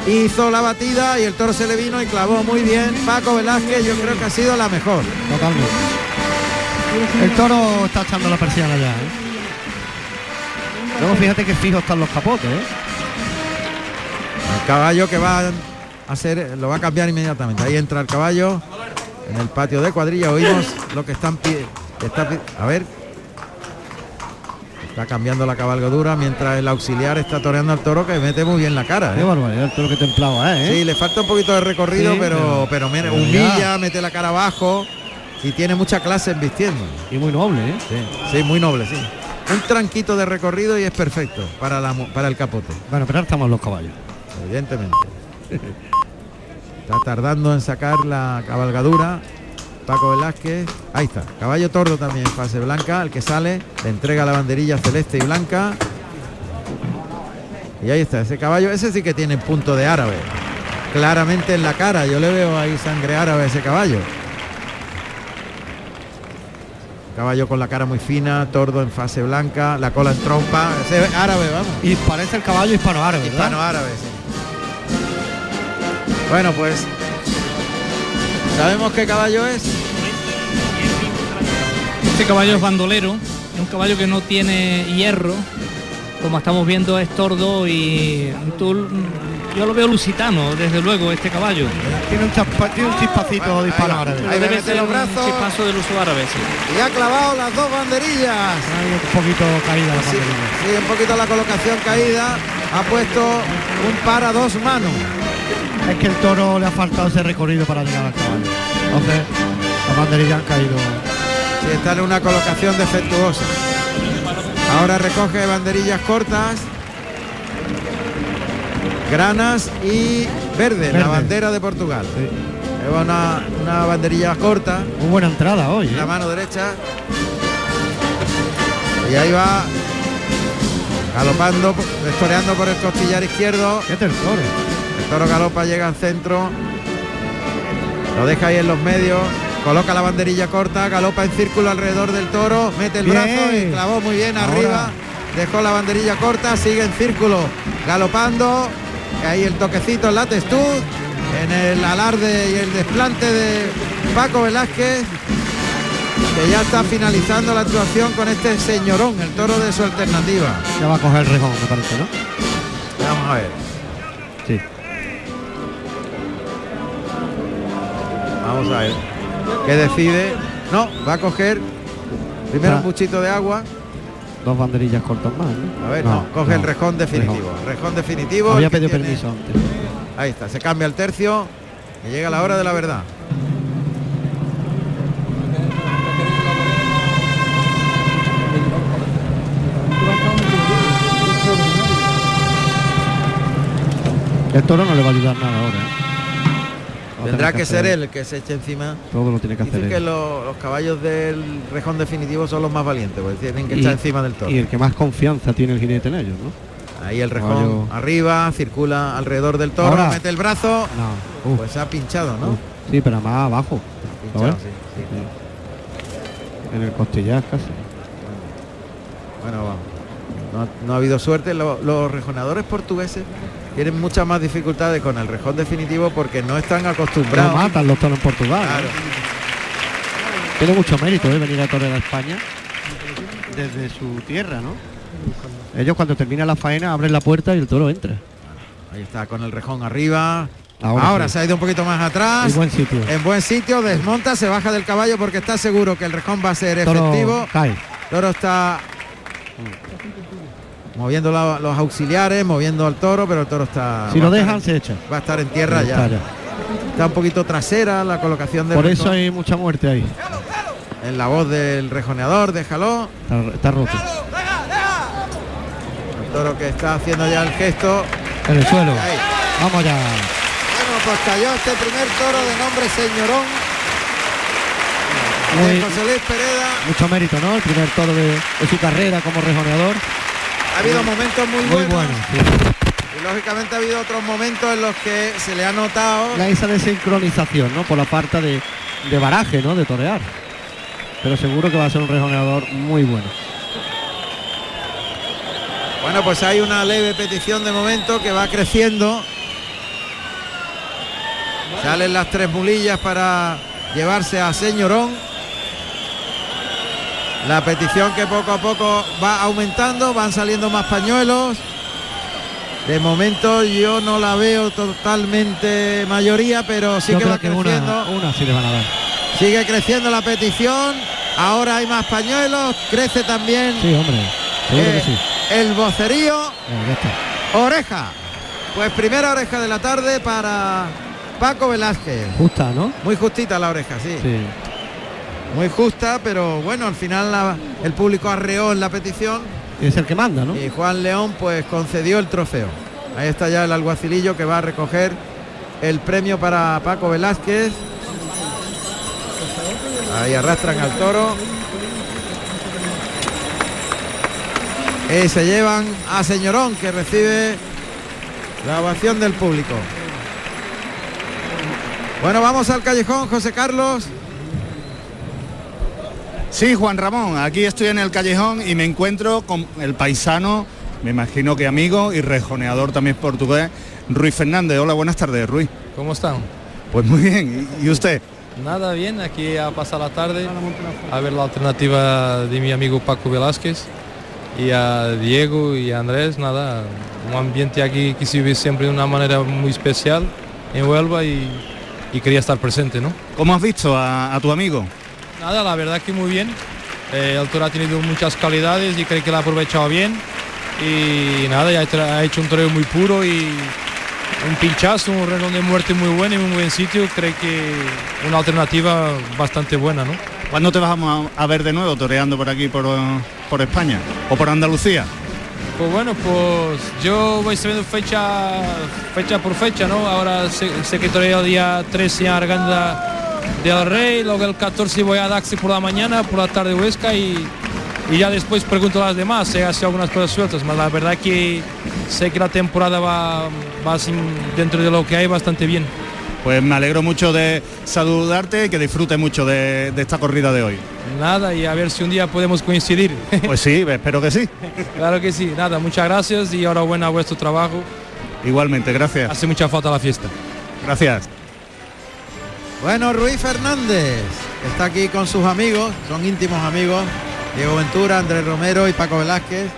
hizo la batida y el toro se le vino y clavó muy bien. Paco Velázquez yo creo que ha sido la mejor. Totalmente. El toro está echando la persiana ya, ¿eh? Luego fíjate que fijo están los capotes, ¿eh? El caballo que va a hacer, lo va a cambiar inmediatamente. Ahí entra el caballo en el patio de cuadrilla. Oímos lo que están está a ver. Está cambiando la cabalgadura mientras el auxiliar está toreando al toro que mete muy bien la cara. Qué ¿eh? barbaridad, el toro que templado, ¿eh? Sí, le falta un poquito de recorrido, Sí, pero, pero- pero humilla, ya. mete la cara abajo y tiene mucha clase en vistiendo. Y muy noble, ¿eh? Sí, sí, muy noble, sí. un tranquito de recorrido y es perfecto para, la, para el capote, Bueno, pero ahora estamos los caballos. evidentemente. [LAUGHS] Está tardando en sacar la cabalgadura. Paco Velázquez, ahí está, caballo tordo también, fase blanca, el que sale, le entrega la banderilla celeste y blanca. Y ahí está, ese caballo, ese sí que tiene punto de árabe. Claramente en la cara, yo le veo ahí sangre árabe a ese caballo. Caballo con la cara muy fina, tordo en fase blanca, la cola en trompa, ese árabe, vamos. Y parece el caballo hispano-árabe, ¿verdad? Hispano árabe, sí. Bueno, pues sabemos qué caballo es. Este caballo es bandolero, es un caballo que no tiene hierro, como estamos viendo es tordo y tú- yo lo veo lusitano, desde luego, este caballo. Tiene un, chaspa- tiene un chispacito de hispano-árabe. Ahí Debe mete ser los un brazos. chispazo del uso árabe, sí. Y ha clavado las dos banderillas. Ahí un poquito caída la Sí, banderilla. sí, un poquito la colocación caída. Ha puesto un para dos manos. Es que el toro le ha faltado ese recorrido para llegar al caballo. Entonces, las banderillas han caído. Sí, está en una colocación defectuosa. Ahora recoge banderillas cortas. Granas y verde, la bandera de Portugal. Lleva una, una banderilla corta. Muy buena entrada hoy. en ¿eh? la mano derecha. Y ahí va galopando, estoreando por el costillar izquierdo. Es el toro. Galopa, llega al centro. Lo deja ahí en los medios. Coloca la banderilla corta, galopa en círculo alrededor del toro, mete el Bien. brazo y clavó muy bien Ahora. arriba. Dejó la banderilla corta, sigue en círculo, galopando. Ahí el toquecito en la testud, en el alarde y el desplante de Paco Velázquez, que ya está finalizando la actuación con este señorón, el toro de su alternativa. Ya va a coger el rejón, me parece, ¿no? Vamos a ver. Sí. Vamos a ver. ¿Qué decide? No, va a coger primero Ah. un buchito de agua. Dos banderillas cortas más. ¿no? A ver, no, coge el rejón definitivo. Rejón. Rejón definitivo. Había pedido tiene- permiso antes. Ahí está, se cambia el tercio y llega la hora de la verdad. El toro no le va a ayudar nada ahora. ¿eh? Tendrá que ser él el que se eche encima. Todo lo tiene que hacer que él. los caballos del rejón definitivo son los más valientes, porque tienen que Y- estar encima del toro. Y el que más confianza tiene el jinete en ellos, ¿no? Ahí el rejón Caballo- arriba, circula alrededor del toro, Ahora. mete el brazo, No. Pues ha pinchado, ¿no? Sí, pero más abajo. Pinchado. Sí. En el costillar casi. Bueno, vamos. No, ha- no ha habido suerte. Lo- los rejonadores portugueses tienen muchas más dificultades con el rejón definitivo porque no están Lo acostumbrados. matan los toros en Portugal. ¿eh? Tiene mucho mérito ¿eh? venir a torear a España desde su tierra, ¿no? Ellos cuando termina la faena abren la puerta y el toro entra. Ahí está con el rejón arriba. Ahora Ahora, sí. se ha ido un poquito más atrás. Y buen sitio. En buen sitio, desmonta, se baja del caballo porque está seguro que el rejón va a ser Toro efectivo. cae. Toro está moviendo la- los auxiliares, moviendo al toro, pero el toro está. Si lo estar dejan se echa. va a estar en tierra ya. ya. Está un poquito trasera la colocación del Por eso hay mucha muerte ahí. en la voz del rejoneador, déjalo. Está, está roto. El toro que está haciendo ya el gesto. En el suelo. Ahí. Vamos ya. Bueno, pues cayó este primer toro de nombre Señorón Muy- de José Luis Pereda. Mucho mérito, ¿no? El primer toro de, de su carrera como rejoneador. Ha habido momentos muy, Muy buenos. Y lógicamente ha habido otros momentos en los que se le ha notado. La esa desincronización, ¿no? Por la parte de, de baraje, ¿no? De torear. Pero seguro que va a ser un rejoneador muy bueno. Bueno, pues hay una leve petición de momento que va creciendo. Salen las tres mulillas para llevarse a Señorón. La petición que poco a poco va aumentando, van saliendo más pañuelos. De momento yo no la veo totalmente mayoría, pero sí Yo que va que creciendo. una, una sí le van a dar. Sigue creciendo la petición. Ahora hay más pañuelos. Crece también Sí, hombre. Eh, que sí. el vocerío. Eh. Oreja. Pues primera oreja de la tarde para Paco Velázquez. Justa, ¿no? Muy justita la oreja, sí. Sí. Muy justa, pero bueno, al final la- el público arreó en la petición es el que manda, ¿no? y Juan León pues concedió el trofeo. Ahí está ya el alguacilillo que va a recoger el premio para Paco Velázquez. Ahí arrastran al toro. Y se llevan a Señorón que recibe la ovación del público. Bueno, vamos al callejón, José Carlos. Sí, Juan Ramón, aquí estoy en el callejón y me encuentro con el paisano, me imagino que amigo y rejoneador también portugués, Ruiz Fernández. Hola, buenas tardes, Ruiz. ¿Cómo están? Pues muy bien, ¿y usted? Nada bien, aquí a pasar la tarde a ver la alternativa de mi amigo Paco Velázquez y a Diego y a Andrés, nada, un ambiente aquí que se vive siempre de una manera muy especial en Huelva y, y quería estar presente, ¿no? ¿Cómo has visto a, a tu amigo? Nada, la verdad que muy bien. Eh, el toro ha tenido muchas calidades y creo que la ha aprovechado bien. Y nada, ya ha hecho un toreo muy puro y un pinchazo, un renón de muerte muy bueno en un buen sitio. Creo que una alternativa bastante buena, ¿no? ¿Cuándo te vamos a ver de nuevo toreando por aquí, por, por España o por Andalucía? Pues bueno, pues yo voy sabiendo fecha, fecha por fecha, ¿no? Ahora sé, sé que toreo día 13 en Arganda del Rey, luego el 14 voy a Daxi por la mañana, por la tarde Huesca y, y ya después pregunto a las demás, sé así algunas cosas sueltas, más la verdad que sé que la temporada va, va sin- dentro de lo que hay bastante bien. Pues me alegro mucho de saludarte y que disfrute mucho de, de esta corrida de hoy. Nada, y a ver si un día podemos coincidir. [LAUGHS] Pues sí, espero que sí. [LAUGHS] claro que sí, nada, muchas gracias y enhorabuena a vuestro trabajo. Igualmente, gracias. Hace mucha falta la fiesta. Gracias. Bueno, Ruiz Fernández está aquí con sus amigos, son íntimos amigos, Diego Ventura, Andrés Romero y Paco Velázquez,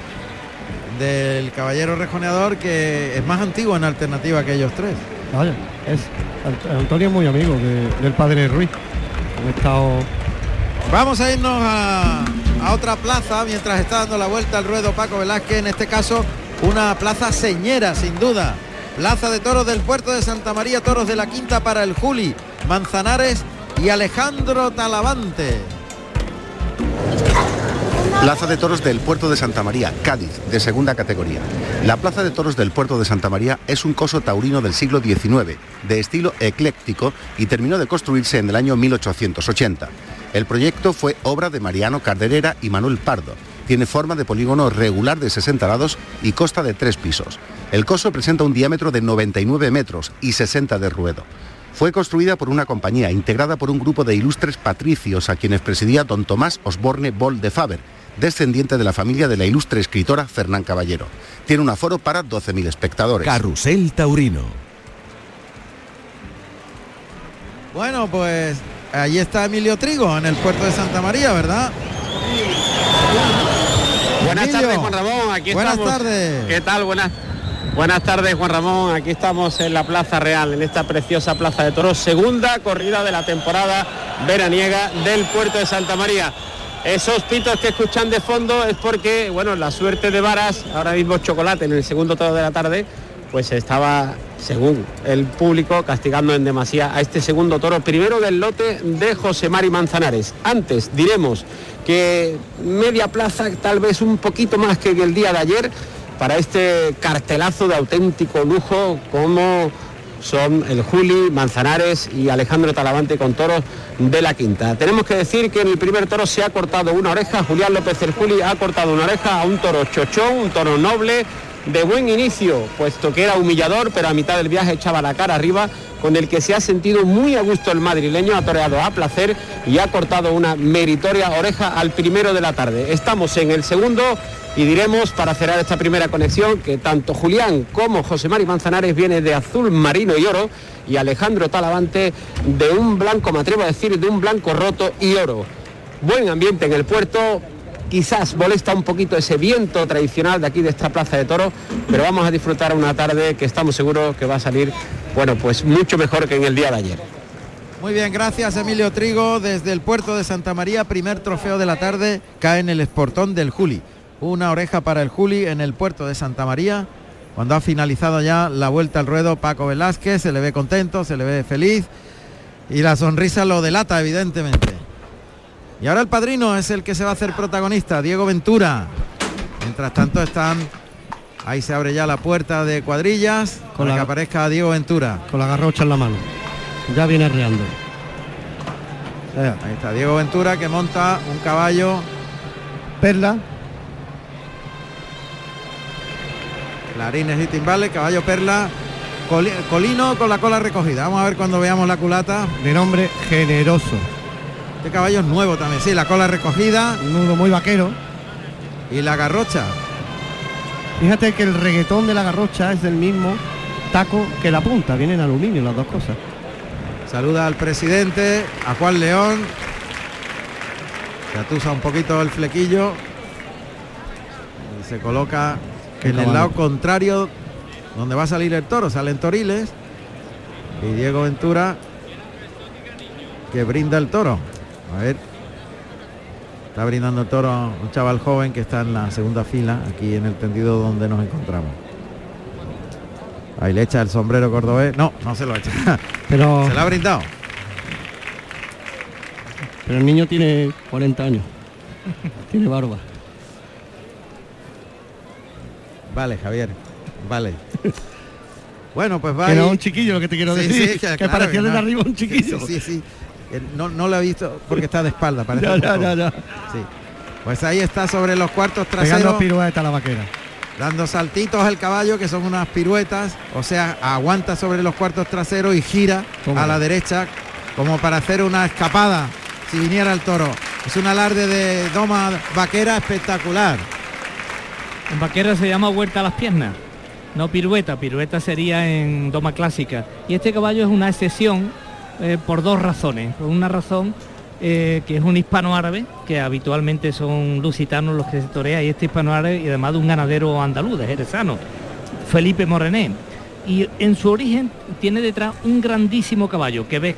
del Caballero Rejoneador, que es más antiguo en alternativa que ellos tres. Vaya, es Ant- Antonio es muy amigo de- del padre Ruiz. Han estado Vamos a irnos a, a otra plaza mientras está dando la vuelta al ruedo Paco Velázquez, en este caso una plaza señera, sin duda. Plaza de Toros del Puerto de Santa María, Toros de la Quinta para el Juli, Manzanares y Alejandro Talavante. Plaza de Toros del Puerto de Santa María, Cádiz, de segunda categoría. La Plaza de Toros del Puerto de Santa María es un coso taurino del siglo XIX, de estilo ecléctico y terminó de construirse en el año 1880. El proyecto fue obra de Mariano Carderera y Manuel Pardo. Tiene forma de polígono regular de 60 lados y consta de tres pisos. El coso presenta un diámetro de 99 metros y 60 de ruedo. Fue construida por una compañía integrada por un grupo de ilustres patricios a quienes presidía don Tomás Osborne Bol de Faber, descendiente de la familia de la ilustre escritora Fernán Caballero. Tiene un aforo para 12.000 espectadores. Carrusel Taurino. Bueno, pues allí está Emilio Trigo en el puerto de Santa María, ¿verdad? Buenas Emilio, tardes, Juan Ramón. Aquí buenas estamos. tardes. ¿Qué tal? Buenas. Buenas tardes, Juan Ramón. Aquí estamos en la Plaza Real, en esta preciosa Plaza de Toros, segunda corrida de la temporada veraniega del puerto de Santa María. Esos pitos que escuchan de fondo es porque, bueno, la suerte de Varas, ahora mismo chocolate en el segundo toro de la tarde, pues estaba, según el público, castigando en demasía a este segundo toro, primero del lote de José Mari Manzanares. Antes diremos que media plaza, tal vez un poquito más que el día de ayer, para este cartelazo de auténtico lujo como son el Juli, Manzanares y Alejandro Talavante con toros de la quinta. Tenemos que decir que en el primer toro se ha cortado una oreja, Julián López el Juli ha cortado una oreja a un toro chochón, un toro noble, de buen inicio, puesto que era humillador, pero a mitad del viaje echaba la cara arriba, con el que se ha sentido muy a gusto el madrileño, ha toreado a placer y ha cortado una meritoria oreja al primero de la tarde. Estamos en el segundo y diremos para cerrar esta primera conexión que tanto Julián como José Mari Manzanares viene de azul marino y oro y Alejandro Talavante de un blanco, me atrevo a decir, de un blanco roto y oro. Buen ambiente en el puerto, quizás molesta un poquito ese viento tradicional de aquí de esta plaza de toros, pero vamos a disfrutar una tarde que estamos seguros que va a salir, bueno, pues mucho mejor que en el día de ayer. Muy bien, gracias Emilio Trigo desde el puerto de Santa María, primer trofeo de la tarde, cae en el esportón del Juli. Una oreja para el Juli en el puerto de Santa María. Cuando ha finalizado ya la vuelta al ruedo, Paco Velázquez se le ve contento, se le ve feliz y la sonrisa lo delata evidentemente. Y ahora el padrino es el que se va a hacer protagonista, Diego Ventura. Mientras tanto están, ahí se abre ya la puerta de cuadrillas Con para la- que aparezca Diego Ventura. Con la garrocha en la mano. Ya viene arreando. Ahí está Diego Ventura que monta un caballo Perla. Clarines y timbales, caballo perla, coli- colino con la cola recogida. Vamos a ver cuando veamos la culata. De nombre generoso. Este caballo es nuevo también, sí, la cola recogida Un nudo muy vaquero. y la garrocha. Fíjate que el reggaetón de la garrocha es del mismo taco que la punta. Vienen en aluminio las dos cosas. Saluda al presidente, a Juan León. Se atusa un poquito el flequillo. Y se coloca Qué en el lado contrario donde va a salir el toro. Salen toriles. Y Diego Ventura que brinda el toro. A ver. Está brindando el toro a un chaval joven que está en la segunda fila, aquí en el tendido donde nos encontramos. Ahí le echa el sombrero cordobés. No, no se lo echa. [LAUGHS] Pero, Se lo ha brindado. pero el niño tiene 40 años. tiene barba. Vale, Javier. Vale. Bueno, pues va. Ahí. un chiquillo lo que te quiero Sí, decir. sí, que claro parecía no. arriba un chiquillo. Sí, sí, sí. Eh, No, no lo he visto porque está de espalda, [LAUGHS] parece. Sí. Pues ahí está sobre los cuartos Pegando traseros, pirueta a la vaquera. dando saltitos el caballo, que son unas piruetas, o sea, aguanta sobre los cuartos traseros y gira Toma. a la derecha como para hacer una escapada si viniera el toro. Es un alarde de doma vaquera espectacular. En vaquera se llama vuelta a las piernas, no pirueta. Pirueta sería en doma clásica. Y este caballo es una excepción eh, por dos razones. Por una razón eh, que es un hispano-árabe, que habitualmente son lusitanos los que se torea, y este hispano-árabe, y además de un ganadero andaluz, de jerezano, Felipe Morené. Y en su origen tiene detrás un grandísimo caballo que ves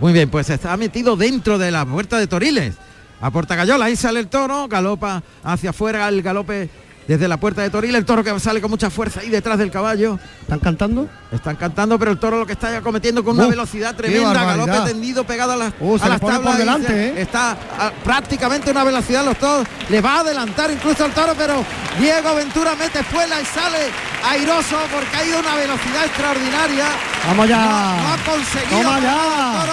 Muy bien, pues está metido dentro de la puerta de Toriles. A Portagayola, ahí sale el toro, galopa hacia afuera el galope desde la puerta de Toriles, el toro que sale con mucha fuerza ahí detrás del caballo. ¿Están cantando? Están cantando, pero el toro lo que está cometiendo con una velocidad tremenda, galope tendido pegado a las, Uh, a las tablas. delante, se- ¿eh? Está a prácticamente una velocidad los toros. Le va a adelantar incluso el toro, pero Diego Ventura mete espuela y sale airoso porque ha ido a una velocidad extraordinaria. Vamos ya. No, no ha conseguido. Toma ya.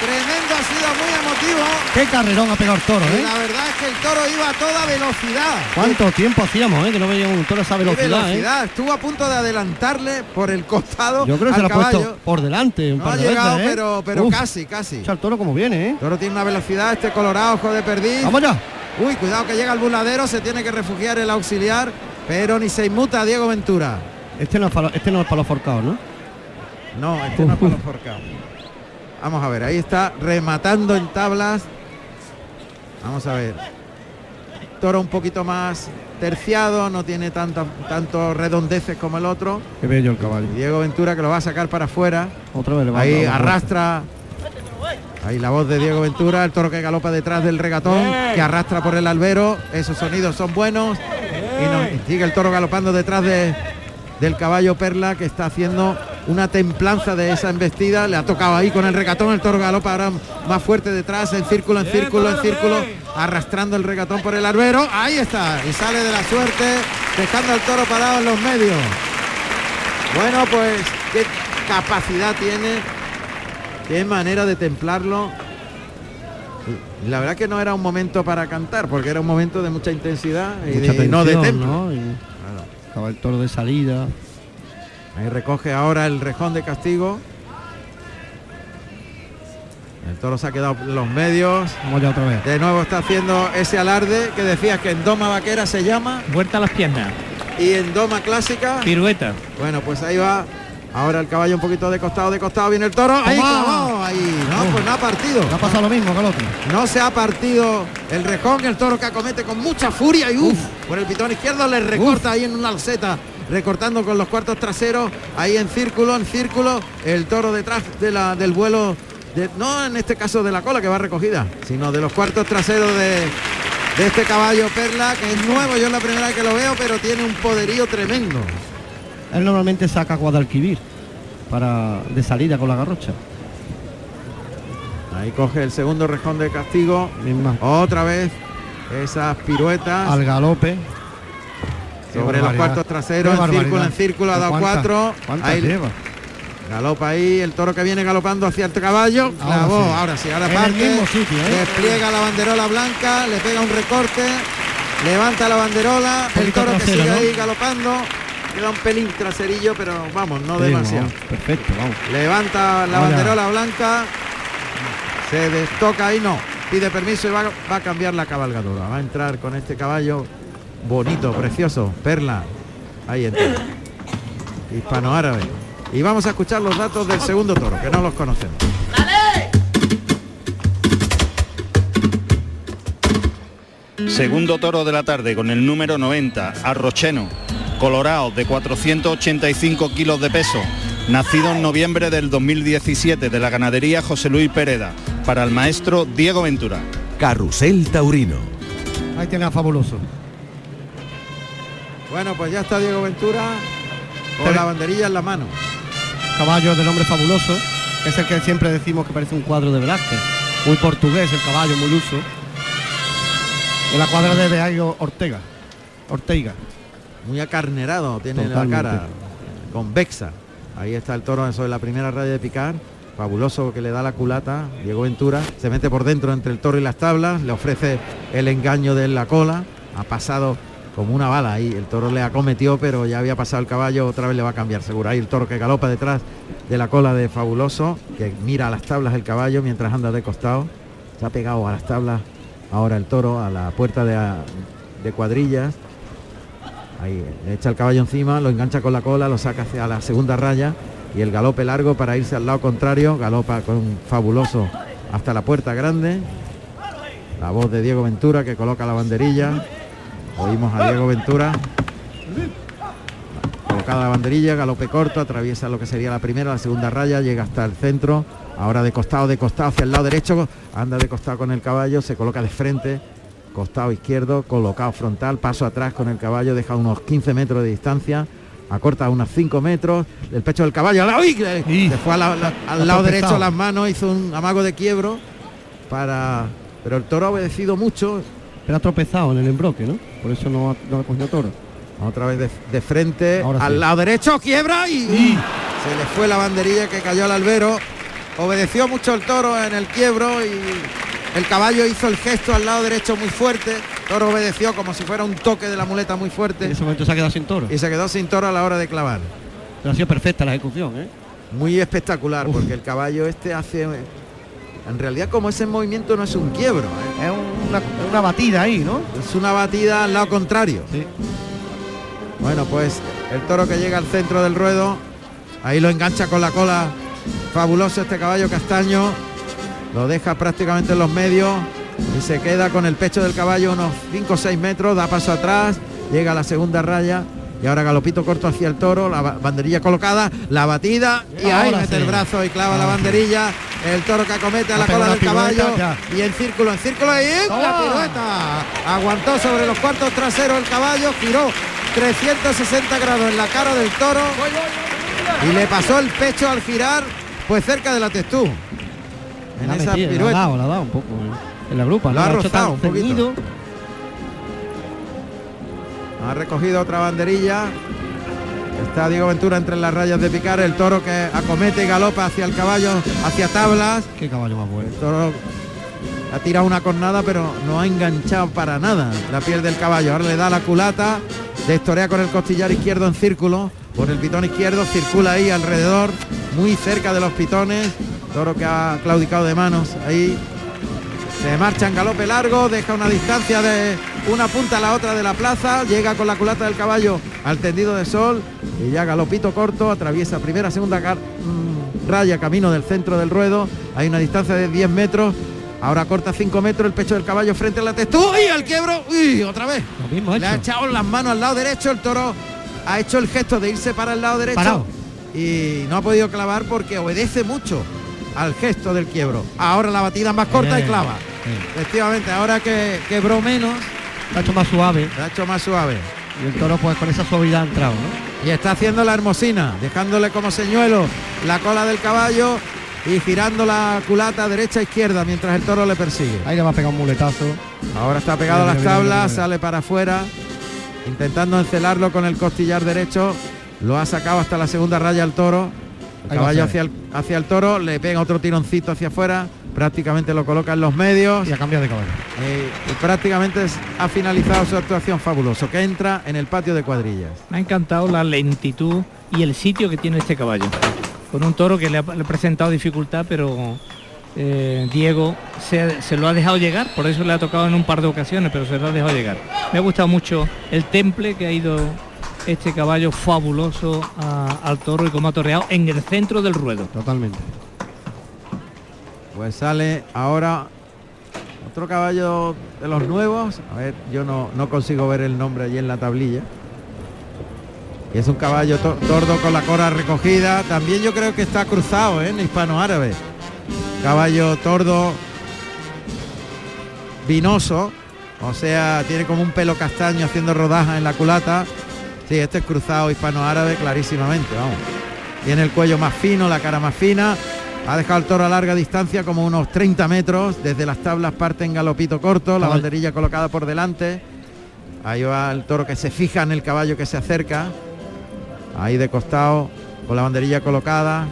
Tremendo, ha sido muy emotivo. Qué carrerón ha pegado el toro, ¿eh? la verdad es que el toro iba a toda velocidad. ¿Cuánto tiempo hacíamos, eh? Que no veíamos un toro a esa velocidad, eh? velocidad. Estuvo a punto de adelantarle por el costado. Yo creo que se lo ha puesto por delante un No par ha de llegado, veces, ¿eh? pero, pero Uf, casi, casi. echa el toro como viene, ¿eh? El toro tiene una velocidad, este colorado, ojo de perdiz. Vamos ya. Uy, cuidado que llega el buladero, se tiene que refugiar el auxiliar, pero ni se inmuta Diego Ventura. Este no es para, este no es para los forcados, ¿no? No, este no es para los forcados. Vamos a ver, ahí está rematando en tablas. Vamos a ver. Toro un poquito más terciado, no tiene tanta, tanto redondeces como el otro. Qué bello el caballo. Diego Ventura que lo va a sacar para afuera. Otra vez le va a Ahí arrastra. Ahí la voz de Diego Ventura, el toro que galopa detrás del regatón, que arrastra por el albero. Esos sonidos son buenos. Y, y sigue el toro galopando detrás de, del caballo Perla, que está haciendo una templanza de esa embestida. Le ha tocado ahí con el regatón. El toro galopa ahora más fuerte detrás, en círculo, en círculo, en círculo, arrastrando el regatón por el albero. Ahí está. Y sale de la suerte, dejando al toro parado en los medios. Bueno, pues qué capacidad tiene, qué manera de templarlo. La verdad que no era un momento para cantar, porque era un momento de mucha intensidad y Mucha de, no de templo. ¿no? Y Estaba el toro de salida. Ahí recoge ahora el rejón de castigo. El toro se ha quedado en los medios. Ya otra vez. De nuevo está haciendo ese alarde que decías que en doma vaquera se llama vuelta a las piernas, y en doma clásica. pirueta. Bueno, pues ahí va. Ahora el caballo un poquito de costado, de costado viene el toro. Ahí, ahí. No, pues no ha partido. Le ha pasado lo mismo que otro. No se ha partido el rejón, el toro que acomete con mucha furia y uff, por el pitón izquierdo le recorta ahí en una alceta, recortando con los cuartos traseros, ahí en círculo, en círculo, el toro detrás de la, del vuelo, de- no en este caso de la cola que va recogida, sino de los cuartos traseros de, de este caballo Perla, que es nuevo, yo es la primera vez que lo veo, pero tiene un poderío tremendo. Él normalmente saca Guadalquivir para de salida con la garrocha. Ahí coge el segundo rejón de castigo. Misma. Otra vez esas piruetas Al galope. Sobre los cuartos traseros. En círculo, en círculo, ha dado ¿Cuántas- cuatro. Ahí lleva? Galopa ahí, el toro que viene galopando hacia el caballo. Ahora sí. ahora sí, ahora parte. sitio, ¿eh? Despliega la banderola blanca, le pega un recorte, levanta la banderola, el toro que sigue ¿no? ahí galopando. Queda un pelín traserillo, pero vamos, no Sí, demasiado. vamos, perfecto, vamos. Levanta la banderola blanca, se destoca ahí, no. Pide permiso y va, va a cambiar la cabalgadura. Va a entrar con este caballo bonito, precioso, perla. Ahí entra. Hispano-árabe. Y vamos a escuchar los datos del segundo toro, que no los conocemos. Segundo toro de la tarde con el número 90, Arrocheno, colorado de 485 kilos de peso, nacido en noviembre del 2017 de la ganadería José Luis Pereda, para el maestro Diego Ventura. Carrusel Taurino. Ahí tiene a fabuloso. Bueno, pues ya está Diego Ventura con Pero- la banderilla en la mano. Caballo del hombre fabuloso, es el que siempre decimos que parece un cuadro de Velázquez. Muy portugués el caballo, muy luso. En la cuadra de Beayo Ortega. Ortega. Muy acarnerado tiene Totalmente. la cara, convexa. Ahí está el toro sobre la primera raya de picar. Fabuloso que le da la culata. Diego Ventura se mete por dentro entre el toro y las tablas. Le ofrece el engaño de la cola. Ha pasado como una bala ahí. El toro le acometió, pero ya había pasado el caballo. Otra vez le va a cambiar seguro. Ahí el toro que galopa detrás de la cola de Fabuloso. Que mira a las tablas el caballo mientras anda de costado. Se ha pegado a las tablas. Ahora el toro a la puerta de, de cuadrillas. Ahí echa el caballo encima, lo engancha con la cola, lo saca hacia la segunda raya y el galope largo para irse al lado contrario, galopa con fabuloso hasta la puerta grande. La voz de Diego Ventura que coloca la banderilla. Oímos a Diego Ventura. Colocada la banderilla, galope corto, atraviesa lo que sería la primera, la segunda raya, llega hasta el centro. Ahora de costado, de costado hacia el lado derecho, anda de costado con el caballo, se coloca de frente, costado izquierdo, colocado frontal, paso atrás con el caballo, deja unos 15 metros de distancia, acorta unos 5 metros, el pecho del caballo, al lado, ¡uy! le, le fue a la- la- al lado derecho las manos, hizo un amago de quiebro para. Pero el toro ha obedecido mucho, Pero ha tropezado en el embroque, ¿no? Por eso no ha, no ha cogido toro. otra vez de, de frente, Ahora al sí. lado derecho, quiebra y se le fue la banderilla que cayó al albero. Obedeció mucho el toro en el quiebro y el caballo hizo el gesto al lado derecho muy fuerte. Toro obedeció como si fuera un toque de la muleta muy En fuerte ese momento se ha quedado sin toro. y se quedó sin toro a la hora de clavar. Pero ha sido perfecta la ejecución, ¿eh? Muy espectacular Uf. porque el caballo este hace en realidad como ese movimiento no es un quiebro, ¿eh? Es una, una batida ahí, ¿no? es una batida al lado contrario. Sí. Bueno, pues el toro que llega al centro del ruedo, ahí lo engancha con la cola. Fabuloso este caballo castaño. Lo deja prácticamente en los medios y se queda con el pecho del caballo unos 5 o 6 metros, da paso atrás, llega a la segunda raya y ahora galopito corto hacia el toro, la ba- banderilla colocada, la batida y ahí mete sí. el brazo y clava la banderilla. El toro que acomete a la cola la del caballo pirueta, y en círculo, en círculo y ¡la ¡Toma! pirueta! Aguantó sobre los cuartos traseros el caballo, giró 360 grados en la cara del toro y le pasó el pecho al girar pues cerca de la testú. En La esa metido, la ha pirueta. dado, la ha dado un poco ¿eh? en la grupa. Lo ha rozado un poquito. Ha recogido otra banderilla. Está Diego Ventura entre las rayas de picar, el toro que acomete y galopa hacia el caballo, hacia tablas. Qué caballo más bueno. El toro ha tirado una cornada, pero no ha enganchado para nada la piel del caballo. Ahora le da la culata, destorea con el costillar izquierdo en círculo, por el pitón izquierdo, circula ahí alrededor, muy cerca de los pitones. Toro que ha claudicado de manos ahí. Se marcha en galope largo, deja una distancia de una punta a la otra de la plaza, llega con la culata del caballo al tendido de sol y ya galopito corto, atraviesa primera, segunda mm, raya, camino del centro del ruedo, hay una distancia de 10 metros, ahora corta 5 metros el pecho del caballo frente a la textura y el quiebro, uy, otra vez. Lo mismo ha Le ha echado las manos al lado derecho, el toro ha hecho el gesto de irse para el lado derecho Parado. y no ha podido clavar porque obedece mucho al gesto del quiebro. Ahora la batida más corta y Eh, clava. sí. Efectivamente, ahora que quebró menos, Lo ha hecho más suave. ha hecho más suave. Y el toro pues con esa suavidad ha entrado, ¿no? Y está haciendo la hermosina, dejándole como señuelo la cola del caballo y girando la culata derecha izquierda mientras el toro le persigue. Ahí le va a pegar un muletazo. Ahora está pegado a las mira, tablas, mira. sale para afuera, intentando encelarlo con el costillar derecho. Lo ha sacado hasta la segunda raya al toro. Caballo hacia hacia el, hacia el toro, le pega otro tironcito hacia afuera, prácticamente lo coloca en los medios. Y a cambiar de caballo. Eh, y prácticamente es- ha finalizado su actuación fabuloso, que entra en el patio de cuadrillas. Me ha encantado la lentitud y el sitio que tiene este caballo. Con un toro que le ha, le ha presentado dificultad, pero eh, Diego se, se lo ha dejado llegar, por eso le ha tocado en un par de ocasiones, pero se lo ha dejado llegar. Me ha gustado mucho el temple que ha ido este caballo fabuloso al toro y cómo ha torreado en el centro del ruedo. Totalmente. Pues sale ahora otro caballo de los nuevos. A ver, yo no, no consigo ver el nombre allí en la tablilla. Y es un caballo to- tordo con la cora recogida. También yo creo que está cruzado ¿eh? en hispano-árabe. Caballo tordo vinoso. O sea, tiene como un pelo castaño haciendo rodajas en la culata. Sí, este es cruzado hispano-árabe clarísimamente, vamos. Tiene el cuello más fino, la cara más fina. Ha dejado el toro a larga distancia, como unos 30 metros. Desde las tablas parte en galopito corto, la banderilla colocada por delante. Ahí va el toro que se fija en el caballo que se acerca. Ahí de costado, con la banderilla colocada.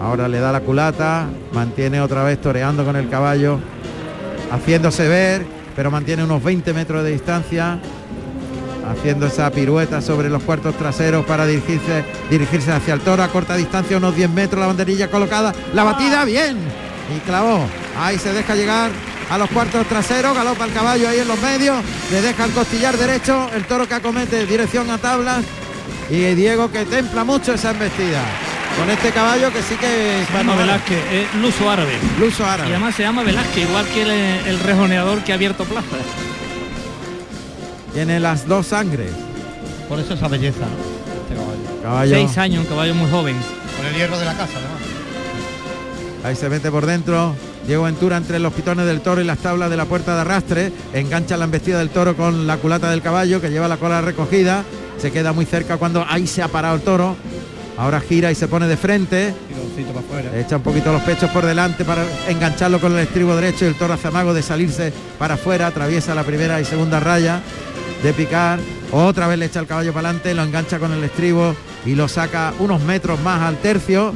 Ahora le da la culata, mantiene otra vez toreando con el caballo, haciéndose ver, pero mantiene unos 20 metros de distancia, haciendo esa pirueta sobre los cuartos traseros para dirigirse, dirigirse hacia el toro a corta distancia, unos 10 metros, la banderilla colocada, la batida bien, y clavó, ahí se deja llegar a los cuartos traseros, galopa el caballo ahí en los medios, le deja el costillar derecho, el toro que acomete dirección a tablas, y Diego que templa mucho esa embestida. Con este caballo que sí que Se llama Velázquez, es luso árabe. Luso árabe. Y además se llama Velázquez, igual que el, el rejoneador que ha abierto plaza. Tiene las dos sangres. Por eso esa belleza, ¿no? Este caballo. Caballo. Seis años, un caballo muy joven. Con el hierro de la casa, además. Ahí se mete por dentro. Diego Ventura entre los pitones del toro y las tablas de la puerta de arrastre. Engancha la embestida del toro con la culata del caballo que lleva la cola recogida. Se queda muy cerca cuando ahí se ha parado el toro. Ahora gira y se pone de frente. Para afuera. Echa un poquito los pechos por delante para engancharlo con el estribo derecho y el toro hace amago de salirse para afuera. Atraviesa la primera y segunda raya de picar. Otra vez le echa el caballo para adelante, lo engancha con el estribo y lo saca unos metros más al tercio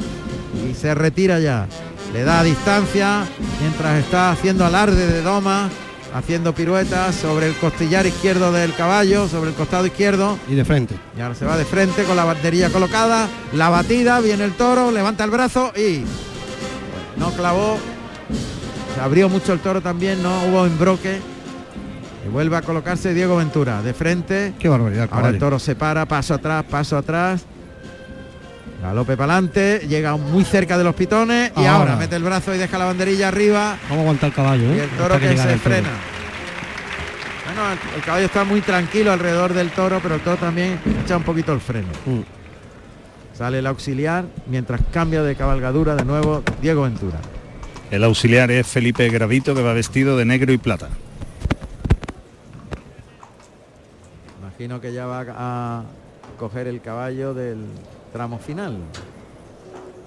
y se retira ya. Le da distancia mientras está haciendo alarde de doma, haciendo piruetas sobre el costillar izquierdo del caballo, sobre el costado izquierdo. Y de frente. Y ahora se va de frente con la banderilla colocada, la batida, viene el toro, levanta el brazo y no clavó. Se abrió mucho el toro también, no hubo embroque. Y vuelve a colocarse Diego Ventura de frente. Qué barbaridad, Ahora el toro se para, paso atrás, paso atrás. Galope para adelante, llega muy cerca de los pitones y ahora mete el brazo y deja la banderilla arriba. Vamos a aguantar el caballo, ¿eh? Y el toro Hasta que se frena. Bueno, el, el caballo está muy tranquilo alrededor del toro, pero el toro también echa un poquito el freno. Mm. Sale el auxiliar mientras cambia de cabalgadura de nuevo Diego Ventura. El auxiliar es Felipe Gravito que va vestido de negro y plata. Imagino que ya va a coger el caballo del tramo final,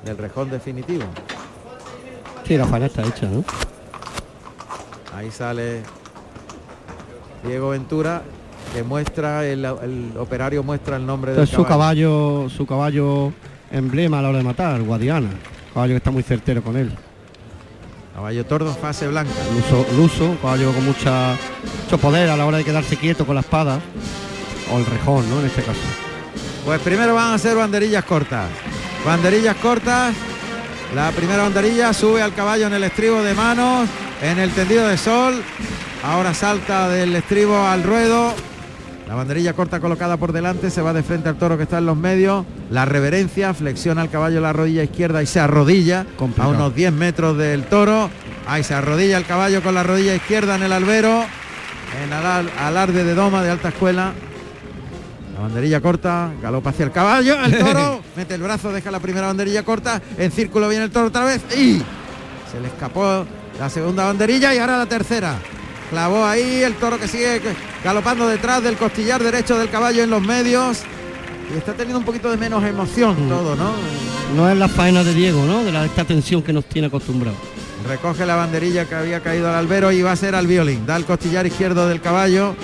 del rejón definitivo. Sí, la faena está hecha, ¿no? Ahí sale Diego Ventura, que muestra, el, el operario muestra el nombre del Es su caballo, su caballo emblema a la hora de matar, Guadiana. Caballo que está muy certero con él. Caballo tordo, fase blanca. Luso, luso, caballo con mucha, mucho poder a la hora de quedarse quieto con la espada. O el rejón, ¿no? En este caso. Pues primero van a ser banderillas cortas. Banderillas cortas. La primera banderilla sube al caballo en el estribo de manos, en el tendido de sol. Ahora salta del estribo al ruedo. La banderilla corta colocada por delante, se va de frente al toro que está en los medios. La reverencia, flexiona el caballo la rodilla izquierda y se arrodilla a unos 10 metros del toro. Ahí se arrodilla el caballo con la rodilla izquierda en el albero. En alar- alarde de doma de alta escuela. La banderilla corta, galopa hacia el caballo, el toro, [LAUGHS] mete el brazo, deja la primera banderilla corta, en círculo viene el toro otra vez y se le escapó la segunda banderilla y ahora la tercera. Clavó ahí el toro que sigue galopando detrás del costillar derecho del caballo en los medios y está teniendo un poquito de menos emoción todo, ¿no? No es la faena de Diego, ¿no? De la, esta tensión que nos tiene acostumbrados. Recoge la banderilla que había caído al albero y va a ser al violín. Da el costillar izquierdo del caballo.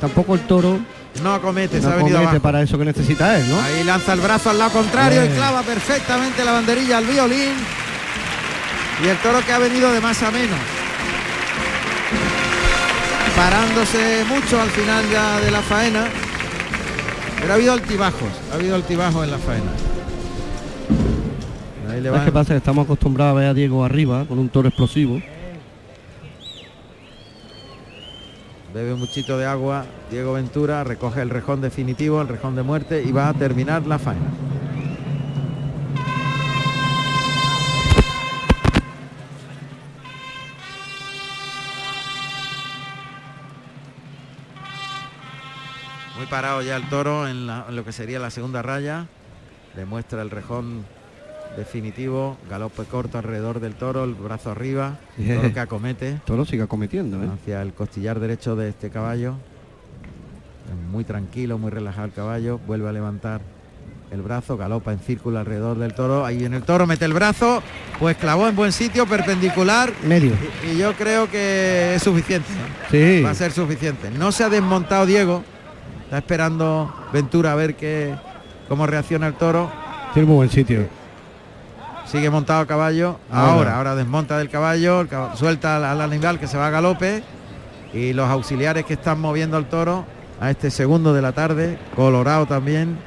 Tampoco el toro No acomete, se no ha venido comete abajo. para eso que necesita él, ¿no? Ahí lanza el brazo al lado contrario y clava perfectamente la banderilla al violín. Y el toro que ha venido de más a menos. Parándose mucho al final ya de la faena. Pero ha habido altibajos, ha habido altibajos en la faena. Ahí le ¿Sabes va. qué pasa? Estamos acostumbrados a ver a Diego arriba con un toro explosivo. Bebe un muchito de agua. Diego Ventura recoge el rejón definitivo, el rejón de muerte y va a terminar la faena. Muy parado ya el toro en, lo que sería la segunda raya. Le muestra el rejón definitivo, galope corto alrededor del toro, el brazo arriba, Bien. toro que acomete El toro sigue cometiendo, ¿eh? hacia el costillar derecho de este caballo. Muy tranquilo, muy relajado el caballo. Vuelve a levantar el brazo, galopa en círculo alrededor del toro. Ahí en el toro mete el brazo, pues clavó en buen sitio, perpendicular. Medio. Y, y yo creo que es suficiente. Sí. Va a ser suficiente. No se ha desmontado Diego. Está esperando Ventura a ver qué, cómo reacciona el toro. Tiene muy buen sitio. Sigue montado a caballo. Ahora. Ahora, ahora desmonta del caballo, el cab- suelta al, al animal que se va a galope. Y los auxiliares que están moviendo al toro a este segundo de la tarde, colorado también,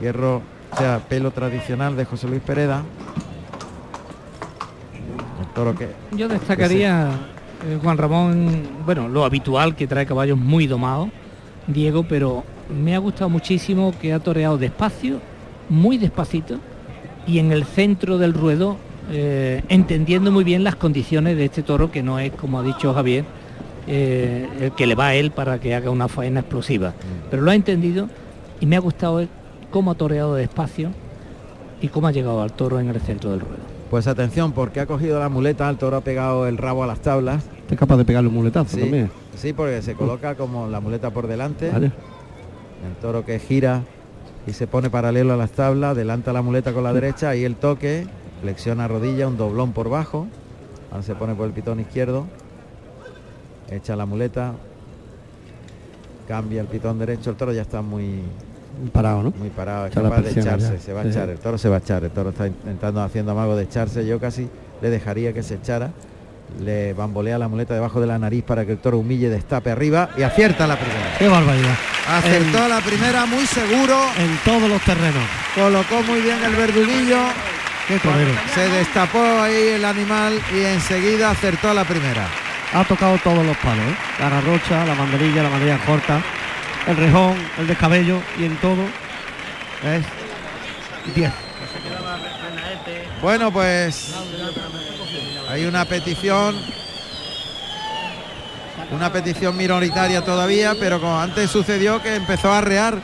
hierro, o sea, pelo tradicional de José Luis Pereda. El toro que Yo destacaría, eh, Juan Ramón, bueno, lo habitual que trae caballos muy domados, Diego, pero me ha gustado muchísimo que ha toreado despacio, muy despacito, y en el centro del ruedo, eh, entendiendo muy bien las condiciones de este toro, que no es, como ha dicho Javier, eh, el que le va a él para que haga una faena explosiva. Pero lo ha entendido y me ha gustado cómo ha toreado despacio y cómo ha llegado al toro en el centro del ruedo. Pues atención, porque ha cogido la muleta, el toro ha pegado el rabo a las tablas. Es capaz de pegarle un muletazo Sí, también. sí, porque se coloca como la muleta por delante. Vale. El toro que gira y se pone paralelo a las tablas, adelanta la muleta con la derecha, ahí el toque, flexiona rodilla, un doblón por bajo. Ahora se pone por el pitón izquierdo. Echa la muleta. Cambia el pitón derecho, el toro ya está muy Parado, ¿no? muy parado, es Echa capaz de echarse, se va a echar, el toro se va a echar, el toro está intentando haciendo amago de echarse, yo casi le dejaría que se echara, le bambolea la muleta debajo de la nariz para que el toro humille, destape arriba y acierta la primera. Qué barbaridad. Acertó la primera muy seguro, En todos los terrenos. colocó muy bien el verduguillo, Qué torero. se destapó ahí el animal y enseguida acertó la primera. Ha tocado todos los palos, ¿eh? La garrocha, la banderilla, la banderilla corta, el rejón, el descabello y en todo es 10. Bueno, pues hay una petición, una petición minoritaria todavía, pero como antes sucedió que empezó a arrear,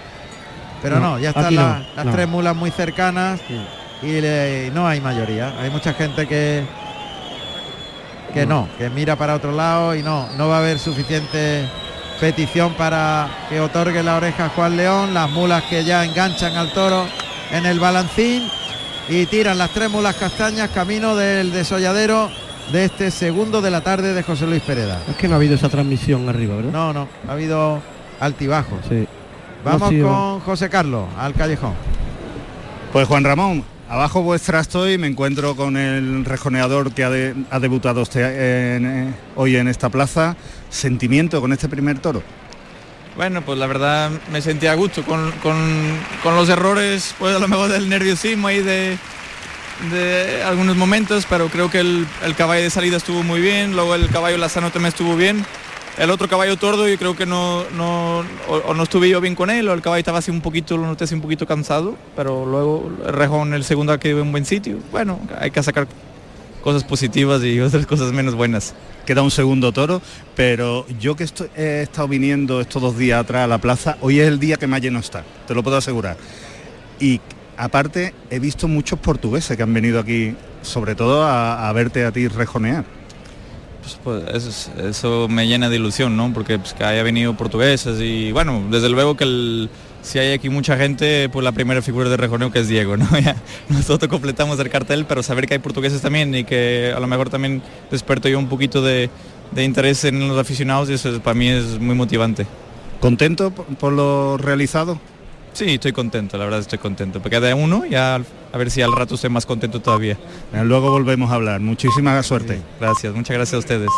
pero no, No, ya están aquí no, la- las no. tres mulas muy cercanas y le- no hay mayoría. Hay mucha gente que que no, que mira para otro lado y no, no va a haber suficiente petición para que otorgue la oreja a Juan León, las mulas que ya enganchan al toro en el balancín y tiran las tres mulas castañas camino del desolladero de este segundo de la tarde de José Luis Pereda. Es que no ha habido esa transmisión arriba, ¿verdad? No, no, ha habido altibajos. Sí. Vamos No ha sido- con José Carlos al callejón. Pues Juan Ramón, abajo vuestra estoy, me encuentro con el rejoneador que ha, de- ha debutado este- en, eh, hoy en esta plaza. Sentimiento con este primer toro. Bueno, pues la verdad me sentí a gusto con, con- los errores, pues a lo mejor del nerviosismo y de, algunos momentos, pero creo que el, caballo de salida estuvo muy bien, luego el caballo lazano también estuvo bien. El otro caballo tordo yo creo que no, no o, no estuve yo bien con él, o el caballo estaba así un poquito, lo noté así un poquito cansado, pero luego el rejón el segundo quedó en buen sitio. Bueno, hay que sacar cosas positivas y otras cosas menos buenas. Queda un segundo toro, pero yo que estoy- he estado viniendo estos dos días atrás a la plaza, hoy es el día que más lleno está, te lo puedo asegurar. Y aparte he visto muchos portugueses que han venido aquí, sobre todo a, a verte a ti rejonear. Pues, pues, eso, es- eso me llena de ilusión, ¿no? Porque pues, que haya venido portugueses y bueno, desde luego que el, si hay aquí mucha gente, pues la primera figura de rejoneo que es Diego, ¿no? [LAUGHS] Ya nosotros completamos el cartel, pero saber que hay portugueses también y que a lo mejor también desperto yo un poquito de, de interés en los aficionados y eso es- para mí es muy motivante. ¿Contento por lo realizado? Sí, estoy contento, la verdad estoy contento. Porque queda uno y a, a ver si al rato estoy más contento todavía. Luego volvemos a hablar. Muchísima suerte. Gracias, muchas gracias a ustedes.